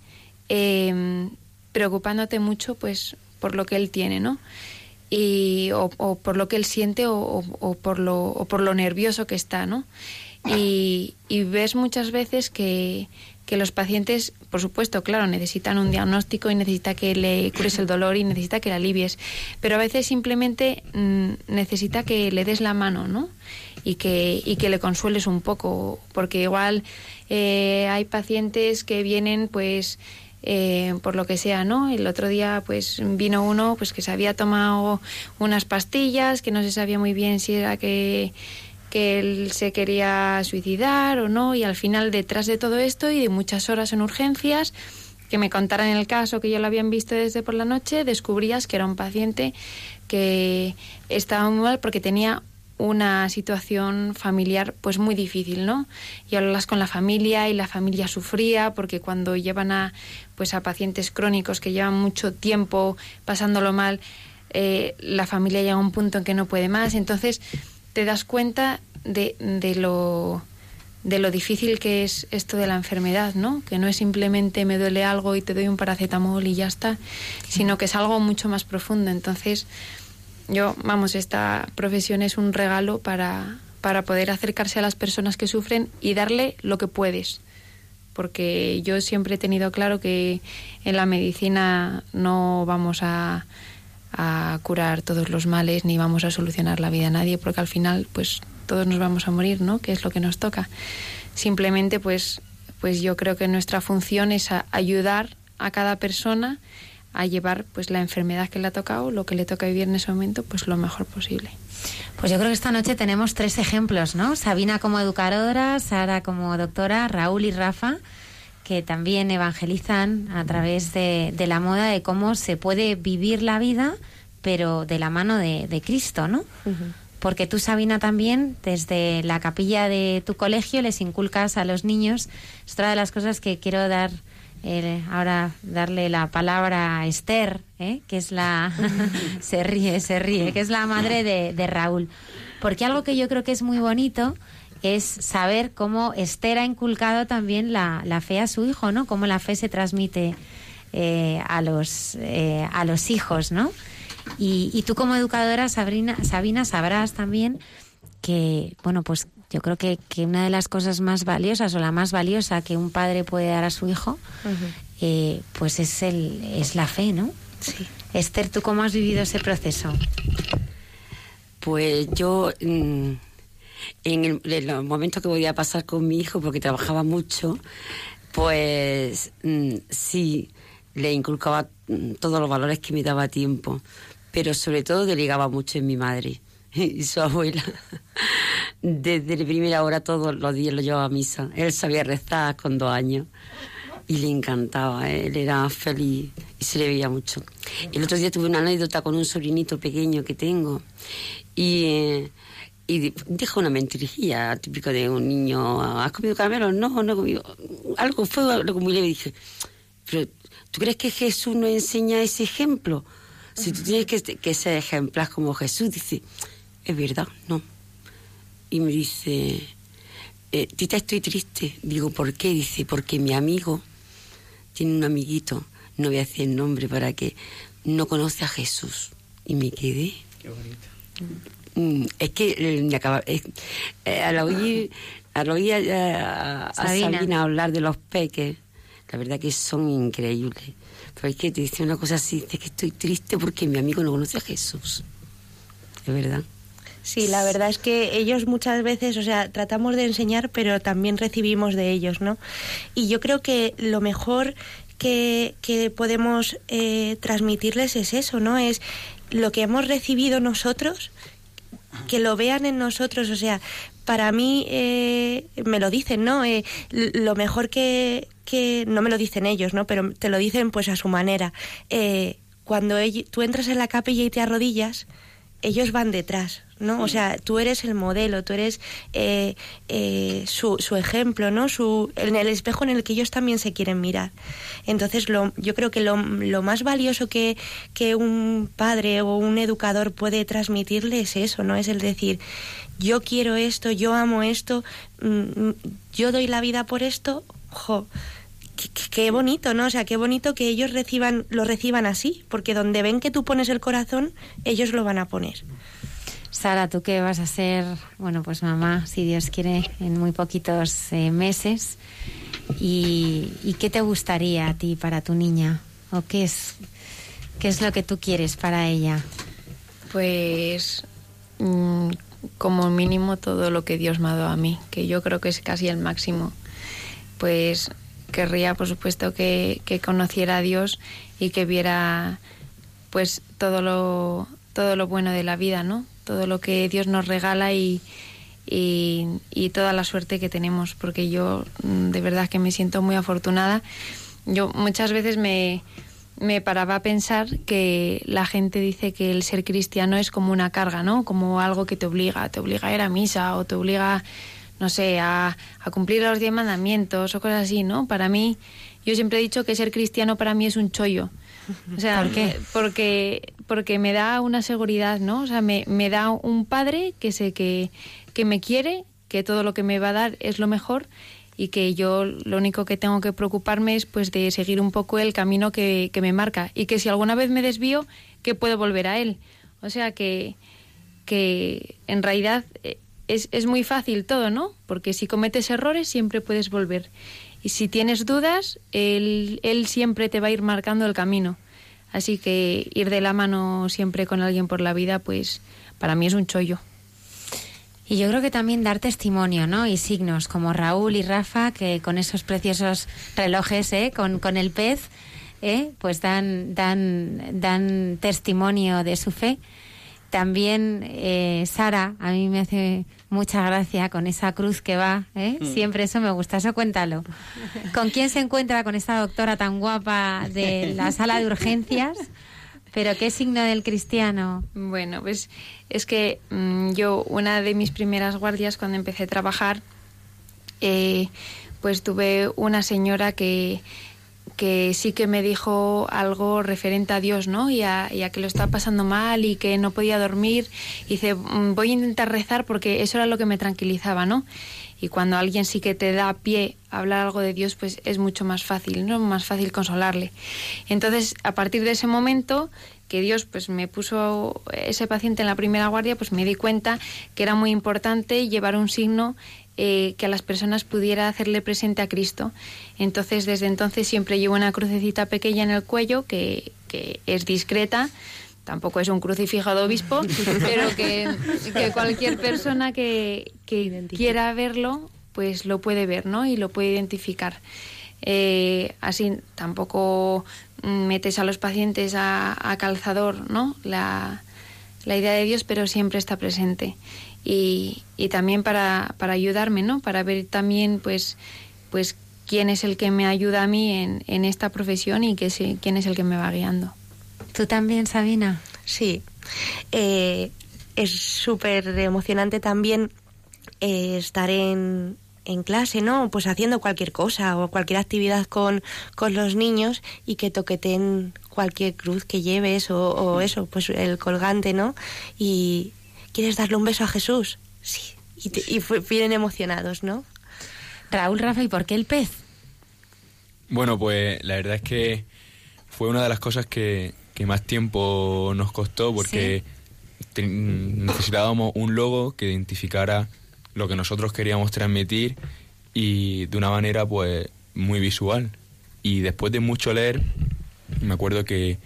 eh, preocupándote mucho, pues, por lo que él tiene, ¿no? Y, o, por lo que él siente o por lo, o por lo nervioso que está, ¿no? Y, y ves muchas veces que, que los pacientes, por supuesto, claro, necesitan un diagnóstico y necesita que le cures el dolor y necesita que le alivies, pero a veces simplemente mm, necesita que le des la mano, ¿no? Y que, y que le consueles un poco, porque igual eh, hay pacientes que vienen, pues, eh, por lo que sea, ¿no? El otro día, pues, vino uno, pues, que se había tomado unas pastillas, que no se sabía muy bien si era que que él se quería suicidar o no, y al final detrás de todo esto y de muchas horas en urgencias, que me contaran el caso que ya lo habían visto desde por la noche, descubrías que era un paciente que estaba muy mal porque tenía una situación familiar pues muy difícil, ¿no? Y hablas con la familia y la familia sufría porque cuando llevan a pues a pacientes crónicos que llevan mucho tiempo pasándolo mal, eh, la familia llega a un punto en que no puede más, entonces te das cuenta de, de lo de lo difícil que es esto de la enfermedad, ¿no? Que no es simplemente me duele algo y te doy un paracetamol y ya está, sino que es algo mucho más profundo. Entonces, yo, vamos, esta profesión es un regalo para, para poder acercarse a las personas que sufren y darle lo que puedes. porque yo siempre he tenido claro que en la medicina no vamos a, a curar todos los males ni vamos a solucionar la vida a nadie, porque al final pues todos nos vamos a morir, ¿no? Que es lo que nos toca. Simplemente pues pues yo creo que nuestra función es ayudar a cada persona a llevar pues la enfermedad que le ha tocado, lo que le toca vivir en ese momento, pues lo mejor posible. Pues yo creo que esta noche tenemos tres ejemplos, ¿no? Sabina como educadora, Sara como doctora, Raúl y Rafa, que también evangelizan a través de, de la moda de cómo se puede vivir la vida, pero de la mano de, de Cristo, ¿no? Porque tú, Sabina, también desde la capilla de tu colegio les inculcas a los niños. Es otra de las cosas que quiero dar eh, ahora darle la palabra a Esther, ¿eh? que es la se ríe, se ríe, que es la madre de, de Raúl. Porque algo que yo creo que es muy bonito es saber cómo Esther ha inculcado también la, la fe a su hijo, ¿no? Cómo la fe se transmite eh, a los eh, a los hijos, ¿no? Y, y tú como educadora, Sabrina, Sabina, sabrás también que, bueno, pues yo creo que, que una de las cosas más valiosas o la más valiosa que un padre puede dar a su hijo, eh, pues es, el, es la fe, ¿no? Sí. Esther, ¿tú cómo has vivido ese proceso? Pues yo, mm, en, el- en los momentos que podía pasar con mi hijo, porque trabajaba mucho, pues mm, sí, le inculcaba mm, todos los valores que me daba tiempo, pero sobre todo delegaba mucho en mi madre y su abuela. Desde la primera hora todos los días lo llevaba a misa. Él sabía rezar con dos años y le encantaba, él era feliz y se le veía mucho. El otro día tuve una anécdota con un sobrinito pequeño que tengo y, eh, y di- dijo una mentirijilla típico de un niño, ¿has comido caramelos? No, no he comido. Algo fue algo muy leve. Dije, pero ¿tú crees que Jesús nos enseña ese ejemplo? Si tú tienes que, que ser ejemplar como Jesús, dice, es verdad, no. Y me dice, eh, Tita, estoy triste. Digo, ¿por qué? Dice, porque mi amigo tiene un amiguito, no voy a decir el nombre para que no conoce a Jesús. Y me quedé. Qué bonito. Mm, es que eh, me acaba, eh, eh, al oír, al oír a, a- a Sabina. Sabina. hablar de los peques, la verdad que son increíbles. Pero es que te dice una cosa así, dice que estoy triste porque mi amigo no conoce a Jesús. Es verdad. Sí, la verdad es que ellos muchas veces, o sea, tratamos de enseñar, pero también recibimos de ellos, ¿no? Y yo creo que lo mejor que, que podemos eh, transmitirles es eso, ¿no? Es lo que hemos recibido nosotros, que lo vean en nosotros, o sea, para mí eh, me lo dicen, ¿no? Eh, lo mejor que, que no me lo dicen ellos, ¿no? Pero te lo dicen pues a su manera. Eh, cuando tú entras en la capilla y te arrodillas, ellos van detrás, ¿no? O sea, tú eres el modelo, tú eres eh, eh, su, su ejemplo, ¿no? Su, en el espejo en el que ellos también se quieren mirar. Entonces, lo, yo creo que lo, más valioso que, que un padre o un educador puede transmitirle es eso, ¿no? Es el decir, yo quiero esto, yo amo esto, mm, mm, yo doy la vida por esto, jo, qué, qué- qué bonito, ¿no? O sea, qué bonito que ellos reciban, lo reciban así, porque donde ven que tú pones el corazón, ellos lo van a poner. Sara, tú que vas a ser, bueno, pues mamá, si Dios quiere, en muy poquitos eh, meses. ¿Y, y qué te gustaría a ti para tu niña? ¿O qué es, qué es lo que tú quieres para ella? Pues mm, como mínimo todo lo que Dios me ha dado a mí, que yo creo que es casi el máximo. Pues querría, por supuesto, que, conociera a Dios y que viera pues todo lo, todo lo bueno de la vida, ¿no? Todo lo que Dios nos regala y, y, y toda la suerte que tenemos, porque yo mm, de verdad que me siento muy afortunada. Yo muchas veces me, me paraba a pensar que la gente dice que el ser cristiano es como una carga, ¿no? Como algo que te obliga, te obliga a ir a misa o te obliga, no sé, a, a cumplir los diez mandamientos o cosas así, ¿no? Para mí, yo siempre he dicho que ser cristiano para mí es un chollo. O sea, ¿Por qué? Porque, porque me da una seguridad, ¿no? O sea, me, me da un padre que sé que, que me quiere, que todo lo que me va a dar es lo mejor y que yo lo único que tengo que preocuparme es pues de seguir un poco el camino que, que me marca y que si alguna vez me desvío, que puedo volver a él. O sea que, que en realidad eh, es, es muy fácil todo, ¿no? Porque si cometes errores siempre puedes volver. y si tienes dudas, él, él siempre te va a ir marcando el camino. Así que ir de la mano siempre con alguien por la vida, pues para mí es un chollo. Y yo creo que también dar testimonio, ¿no? Y signos, como Raúl y Rafa, que con esos preciosos relojes, ¿eh? Con, con el pez, ¿eh? Pues dan, dan, dan testimonio de su fe. También eh, Sara, a mí me hace mucha gracia con esa cruz que va, ¿eh? Mm. Siempre eso me gusta, eso cuéntalo. ¿Con quién se encuentra con esta doctora tan guapa de la sala de urgencias? ¿Pero qué signo del cristiano? Bueno, pues es que mm, yo, una de mis primeras guardias, cuando empecé a trabajar, eh, pues tuve una señora que, que sí que me dijo algo referente a Dios, ¿no? Y a, que lo estaba pasando mal y que no podía dormir. Y dice, "Mm, voy a intentar rezar porque eso era lo que me tranquilizaba, ¿no? Y cuando alguien sí que te da pie a hablar algo de Dios, pues es mucho más fácil, ¿no? Más fácil consolarle. Entonces, a partir de ese momento que Dios pues me puso ese paciente en la primera guardia, pues me di cuenta que era muy importante llevar un signo eh, que a las personas pudiera hacerle presente a Cristo. Entonces, desde entonces siempre llevo una crucecita pequeña en el cuello que, que es discreta. Tampoco es un crucifijo de obispo, pero que, que cualquier persona que, que quiera verlo, pues lo puede ver, ¿no? Y lo puede identificar. Eh, así tampoco metes a los pacientes a, a calzador, ¿no? La, la idea de Dios, pero siempre está presente. Y, y también para, para ayudarme, ¿no? Para ver también, pues, pues quién es el que me ayuda a mí en, en esta profesión y que quién es el que me va guiando. ¿Tú también, Sabina? Sí. Eh, es súper emocionante también eh, estar en, en clase, ¿no? Pues haciendo cualquier cosa o cualquier actividad con, con los niños y que toqueten cualquier cruz que lleves o, o eso, pues el colgante, ¿no? Y quieres darle un beso a Jesús. Sí. Y, te- y fu- vienen emocionados, ¿no? Raúl, Rafa, ¿y por qué el pez? Bueno, pues la verdad es que fue una de las cosas que, que más tiempo nos costó porque te- necesitábamos un logo que identificara lo que nosotros queríamos transmitir y de una manera pues muy visual. Y después de mucho leer, me acuerdo que,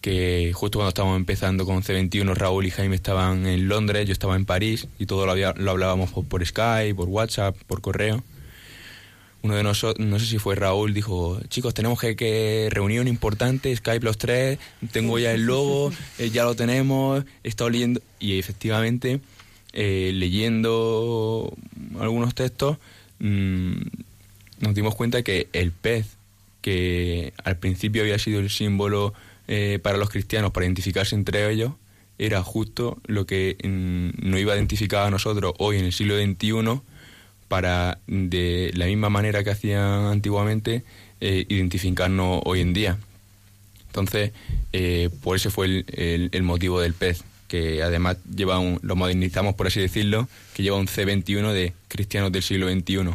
que justo cuando estábamos empezando con C21, Raúl y Jaime estaban en Londres, yo estaba en París y todo lo, lo hablábamos por, por Skype, por WhatsApp, por correo. Uno de nosotros, no sé si fue Raúl, dijo, chicos, tenemos que, que reunión importante, Skype los tres, tengo ya el logo, eh, ya lo tenemos, he estado leyendo, y efectivamente, eh, leyendo algunos textos, mm, nos dimos cuenta que el pez, que al principio había sido el símbolo eh, para los cristianos, para identificarse entre ellos, era justo lo que mm, nos iba a identificar a nosotros hoy en el siglo XXI para, de la misma manera que hacían antiguamente, eh, identificarnos hoy en día. Entonces, eh, por ese fue el, el- el motivo del pez, que además lleva un, lo modernizamos, por así decirlo, que lleva un C21 de cristianos del siglo XXI.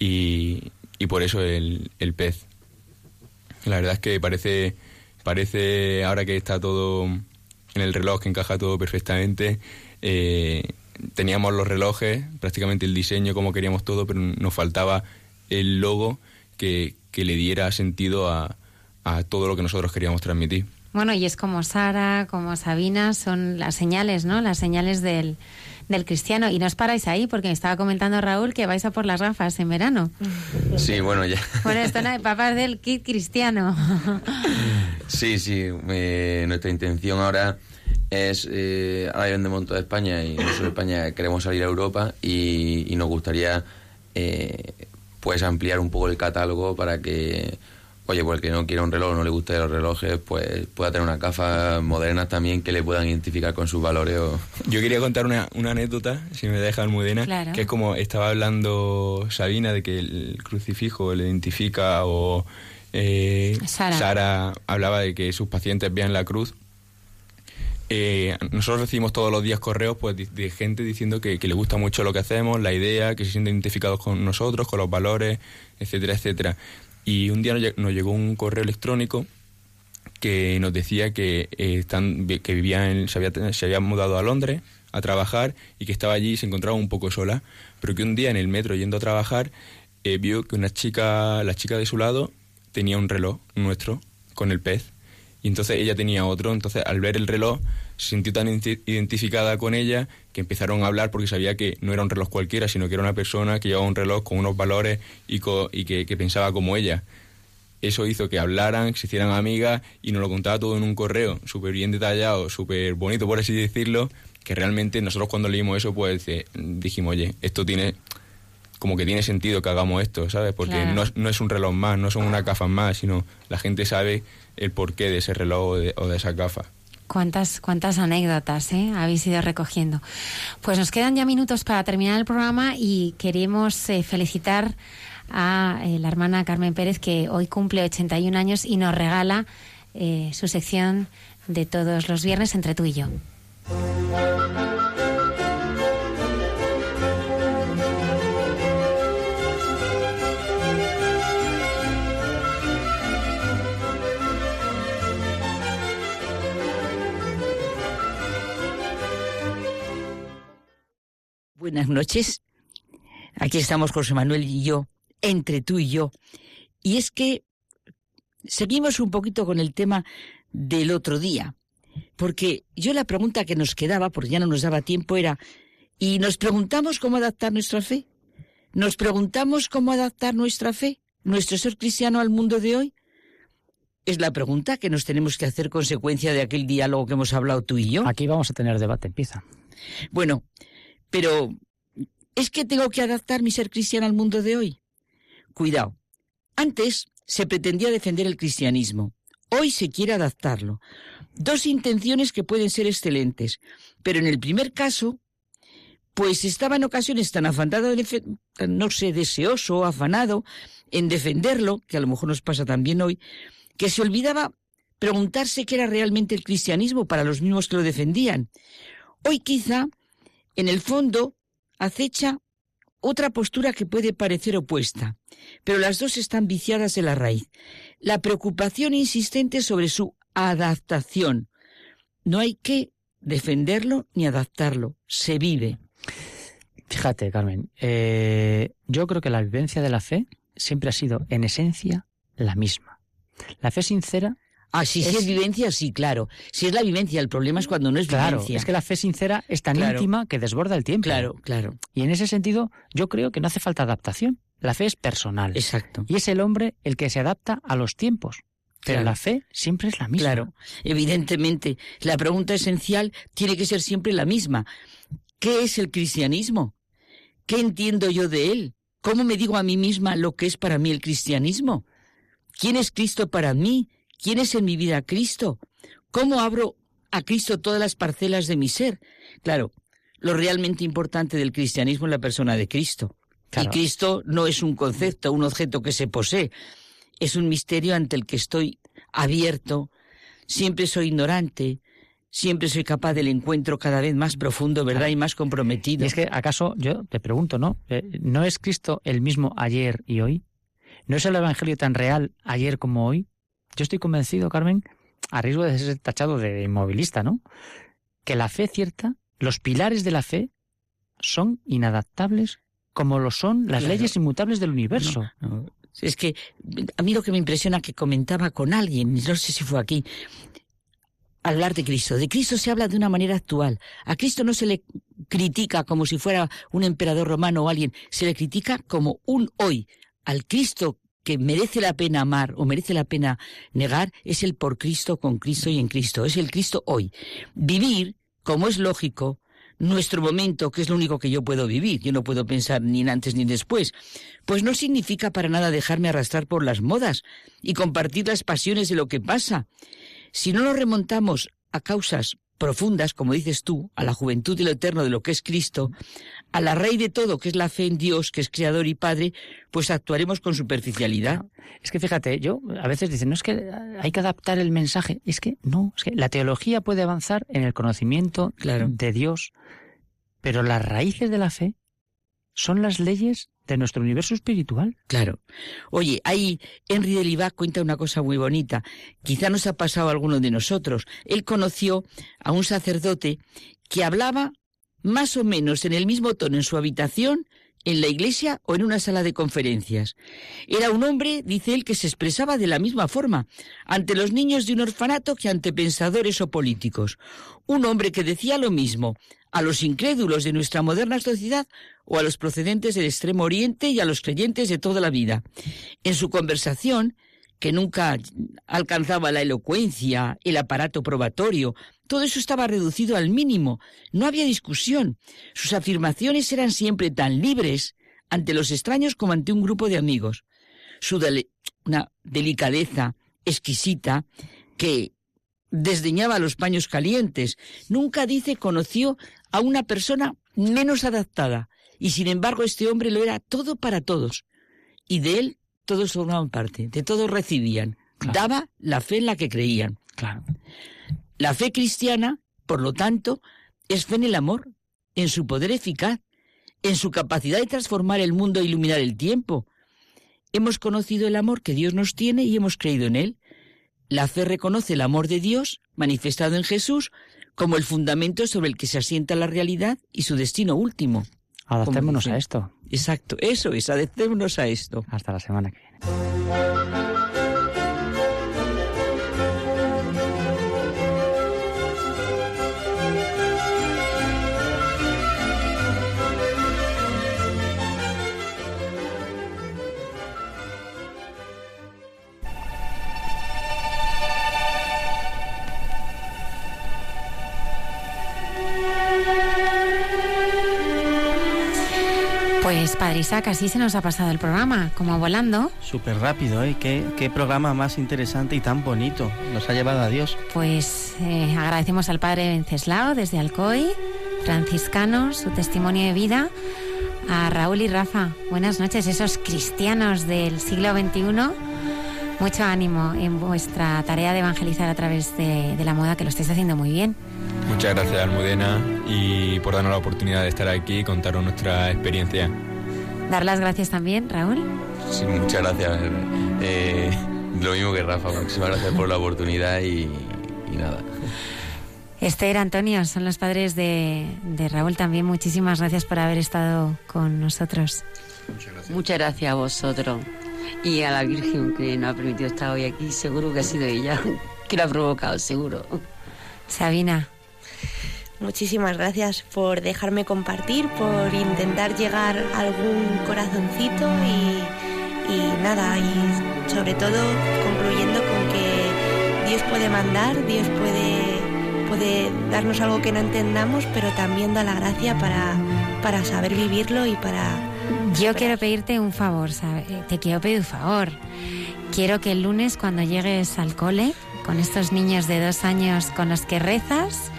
Y, y por eso el, el pez. La verdad es que parece, parece, ahora que está todo en el reloj, que encaja todo perfectamente, eh, teníamos los relojes, prácticamente el diseño como queríamos todo, pero nos faltaba el logo que, que le diera sentido a, a todo lo que nosotros queríamos transmitir. Bueno, y es como Sara, como Sabina, son las señales, ¿no? Las señales del, del cristiano. Y no os paráis ahí, porque me estaba comentando Raúl que vais a por las gafas en verano. Sí, bueno, ya. Bueno, esto no hay papás del kit cristiano. Sí, sí. eh, nuestra intención ahora es. Eh, ahora vendemos en toda España y nosotros en España queremos salir a Europa y, y nos gustaría eh, pues ampliar un poco el catálogo para que. Oye, pues el que no quiera un reloj, no le guste los relojes, pues pueda tener unas gafas modernas también que le puedan identificar con sus valores. O... Yo quería contar una, una anécdota, si me deja Almudena, Claro. que es como estaba hablando Sabina de que el crucifijo le identifica o eh, Sara. hablaba de que sus pacientes vean la cruz. Eh, nosotros recibimos todos los días correos pues, de, de gente diciendo que, que le gusta mucho lo que hacemos, la idea, que se sienten identificados con nosotros, con los valores, etcétera, etcétera. Y un día nos lle- nos llegó un correo electrónico que nos decía que eh, están, que vivía en, se, había, se había mudado a Londres a trabajar y que estaba allí y se encontraba un poco sola, pero que un día en el metro yendo a trabajar eh, vio que una chica, la chica de su lado, tenía un reloj nuestro con el pez. Y entonces ella tenía otro. Entonces, al ver el reloj, se sintió tan identi- identificada con ella que empezaron a hablar porque sabía que no era un reloj cualquiera, sino que era una persona que llevaba un reloj con unos valores y, co- y que, que pensaba como ella. Eso hizo que hablaran, que se hicieran amigas y nos lo contaba todo en un correo, súper bien detallado, súper bonito, por así decirlo, que realmente nosotros cuando leímos eso, pues dijimos, oye, esto tiene como que tiene sentido que hagamos esto, ¿sabes? Porque Claro. no, es- no es un reloj más, no son unas gafas más, sino la gente sabe el porqué de ese reloj o de, o de esas gafas. Cuántas, cuántas anécdotas ¿eh? habéis ido recogiendo. Pues nos quedan ya minutos para terminar el programa y queremos eh, felicitar a eh, la hermana Carmen Pérez que hoy cumple 81 años y nos regala su sección de todos los viernes entre tú y yo. Buenas noches. Aquí estamos José Manuel y yo, entre tú y yo. Y es que seguimos un poquito con el tema del otro día. Porque yo la pregunta que nos quedaba, porque ya no nos daba tiempo, era, ¿y nos preguntamos cómo adaptar nuestra fe? ¿Nos preguntamos cómo adaptar nuestra fe, nuestro ser cristiano al mundo de hoy? Es la pregunta que nos tenemos que hacer consecuencia de aquel diálogo que hemos hablado tú y yo. Aquí vamos a tener debate, empieza. Bueno, pero ¿es que tengo que adaptar mi ser cristiano al mundo de hoy? Cuidado. Antes se pretendía defender el cristianismo. Hoy se quiere adaptarlo. Dos intenciones que pueden ser excelentes. Pero en el primer caso, pues estaba en ocasiones tan afanado, no sé, deseoso afanado en defenderlo, que a lo mejor nos pasa también hoy, que se olvidaba preguntarse qué era realmente el cristianismo para los mismos que lo defendían. Hoy quizá en el fondo acecha otra postura que puede parecer opuesta, pero las dos están viciadas en la raíz. La preocupación insistente sobre su adaptación. No hay que defenderlo ni adaptarlo, se vive. Fíjate, Carmen, eh, yo creo que la vivencia de la fe siempre ha sido, en esencia, la misma. La fe sincera. Ah, sí, si es vivencia, sí, claro. Si es la vivencia, el problema es cuando no es Claro, vivencia. es que la fe sincera es tan Claro. íntima que desborda el tiempo. Claro, claro. Y en ese sentido, yo creo que no hace falta adaptación. La fe es personal. Exacto. Y es el hombre el que se adapta a los tiempos. Pero Claro. la fe siempre es la misma. Claro, evidentemente. La pregunta esencial tiene que ser siempre la misma. ¿Qué es el cristianismo? ¿Qué entiendo yo de él? ¿Cómo me digo a mí misma lo que es para mí el cristianismo? ¿Quién es Cristo para mí? ¿Quién es en mi vida Cristo? ¿Cómo abro a Cristo todas las parcelas de mi ser? Claro, lo realmente importante del cristianismo es la persona de Cristo. Claro. Y Cristo no es un concepto, un objeto que se posee. Es un misterio ante el que estoy abierto. Siempre soy ignorante. Siempre soy capaz del encuentro cada vez más profundo, ¿verdad? Y más comprometido. Y es que, ¿acaso, yo te pregunto, ¿no? Eh, ¿No es Cristo el mismo ayer y hoy? ¿No es el Evangelio tan real ayer como hoy? Yo estoy convencido, Carmen, a riesgo de ser tachado de inmovilista, ¿no? Que la fe cierta, los pilares de la fe, son inadaptables como lo son las Claro. leyes inmutables del universo. No, no. Es que a mí lo que me impresiona que comentaba con alguien, no sé si fue aquí, hablar de Cristo. De Cristo se habla de una manera actual. A Cristo no se le critica como si fuera un emperador romano o alguien, se le critica como un hoy. Al Cristo que merece la pena amar o merece la pena negar es el por Cristo, con Cristo y en Cristo. Es el Cristo hoy. Vivir, como es lógico, nuestro momento, que es lo único que yo puedo vivir, yo no puedo pensar ni en antes ni después, pues no significa para nada dejarme arrastrar por las modas y compartir las pasiones de lo que pasa. Si no nos remontamos a causas profundas, como dices tú, a la juventud y lo eterno de lo que es Cristo, a la raíz de todo, que es la fe en Dios, que es Creador y Padre, pues actuaremos con superficialidad. Es que fíjate, yo a veces dicen, no es que hay que adaptar el mensaje. Es que no, es que la teología puede avanzar en el conocimiento de Dios, pero las raíces de la fe son las leyes de nuestro universo espiritual. Claro. Oye, ahí Henry de Libac cuenta una cosa muy bonita. Quizá nos ha pasado a alguno de nosotros. Él conoció a un sacerdote que hablaba más o menos en el mismo tono en su habitación en la iglesia o en una sala de conferencias. Era un hombre, dice él, que se expresaba de la misma forma ante los niños de un orfanato que ante pensadores o políticos. Un hombre que decía lo mismo a los incrédulos de nuestra moderna sociedad o a los procedentes del Extremo Oriente y a los creyentes de toda la vida. En su conversación, que nunca alcanzaba la elocuencia, el aparato probatorio, todo eso estaba reducido al mínimo, no había discusión. Sus afirmaciones eran siempre tan libres ante los extraños como ante un grupo de amigos. Su dele- una delicadeza exquisita que desdeñaba los paños calientes. Nunca dice conoció a una persona menos adaptada. Y sin embargo este hombre lo era todo para todos. Y de él todos formaban parte, de todos recibían. Daba la fe en la que creían. La fe cristiana, por lo tanto, es fe en el amor, en su poder eficaz, en su capacidad de transformar el mundo e iluminar el tiempo. Hemos conocido el amor que Dios nos tiene y hemos creído en él. La fe reconoce el amor de Dios, manifestado en Jesús, como el fundamento sobre el que se asienta la realidad y su destino último. Adaptémonos a esto. Exacto, eso es, adaptémonos a esto. Hasta la semana que viene. Padre Isaac, así se nos ha pasado el programa, como volando. Súper rápido, ¿eh? ¿Qué, qué programa más interesante y tan bonito. Nos ha llevado a Dios. Pues eh, agradecemos al Padre Venceslao desde Alcoy, franciscano, su testimonio de vida. A Raúl y Rafa, buenas noches, esos cristianos del siglo XXI. Mucho ánimo en vuestra tarea de evangelizar a través de, de la moda, que lo estáis haciendo muy bien. Muchas gracias, Almudena, y por darnos la oportunidad de estar aquí y contaros nuestra experiencia. Dar las gracias también, Raúl. Sí, muchas gracias. Eh, lo mismo que Rafa, muchísimas gracias por la oportunidad y, y nada. Esther, Antonio, son los padres de, de Raúl también. Muchísimas gracias por haber estado con nosotros. Muchas gracias a vosotros y a la Virgen que nos ha permitido estar hoy aquí. Seguro que ha sido ella que lo ha provocado, seguro. Sabina. Muchísimas gracias por dejarme compartir, por intentar llegar a algún corazoncito y, y nada, y sobre todo concluyendo con que Dios puede mandar, Dios puede, puede darnos algo que no entendamos, pero también da la gracia para, para saber vivirlo y para... Yo quiero pedirte un favor, ¿sabe? te quiero pedir un favor. Quiero que el lunes cuando llegues al cole, con estos niños de dos años con los que rezas,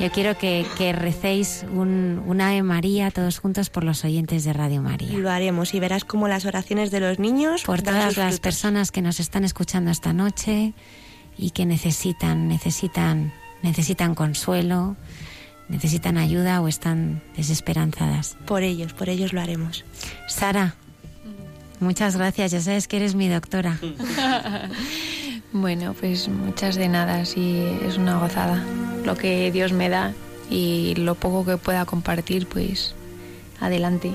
yo quiero que, que recéis un, un Ave María todos juntos por los oyentes de Radio María. Lo haremos y verás como las oraciones de los niños... Por todas las personas que nos están escuchando esta noche y que necesitan, necesitan, necesitan consuelo, necesitan ayuda o están desesperanzadas. Por ellos, por ellos lo haremos. Sara, muchas gracias. Ya sabes que eres mi doctora. Bueno, pues muchas de nada, sí, es una gozada. Lo que Dios me da y lo poco que pueda compartir, pues adelante.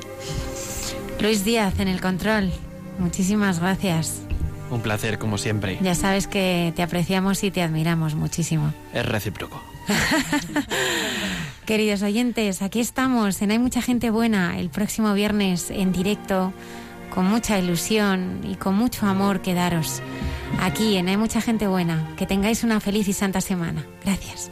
Luis Díaz en el control. Muchísimas gracias. Un placer, como siempre. Ya sabes que te apreciamos y te admiramos muchísimo. Es recíproco. Queridos oyentes, aquí estamos en Hay mucha gente buena el próximo viernes en directo, con mucha ilusión y con mucho amor que daros. Aquí en Hay mucha gente buena. Que tengáis una feliz y santa semana. Gracias.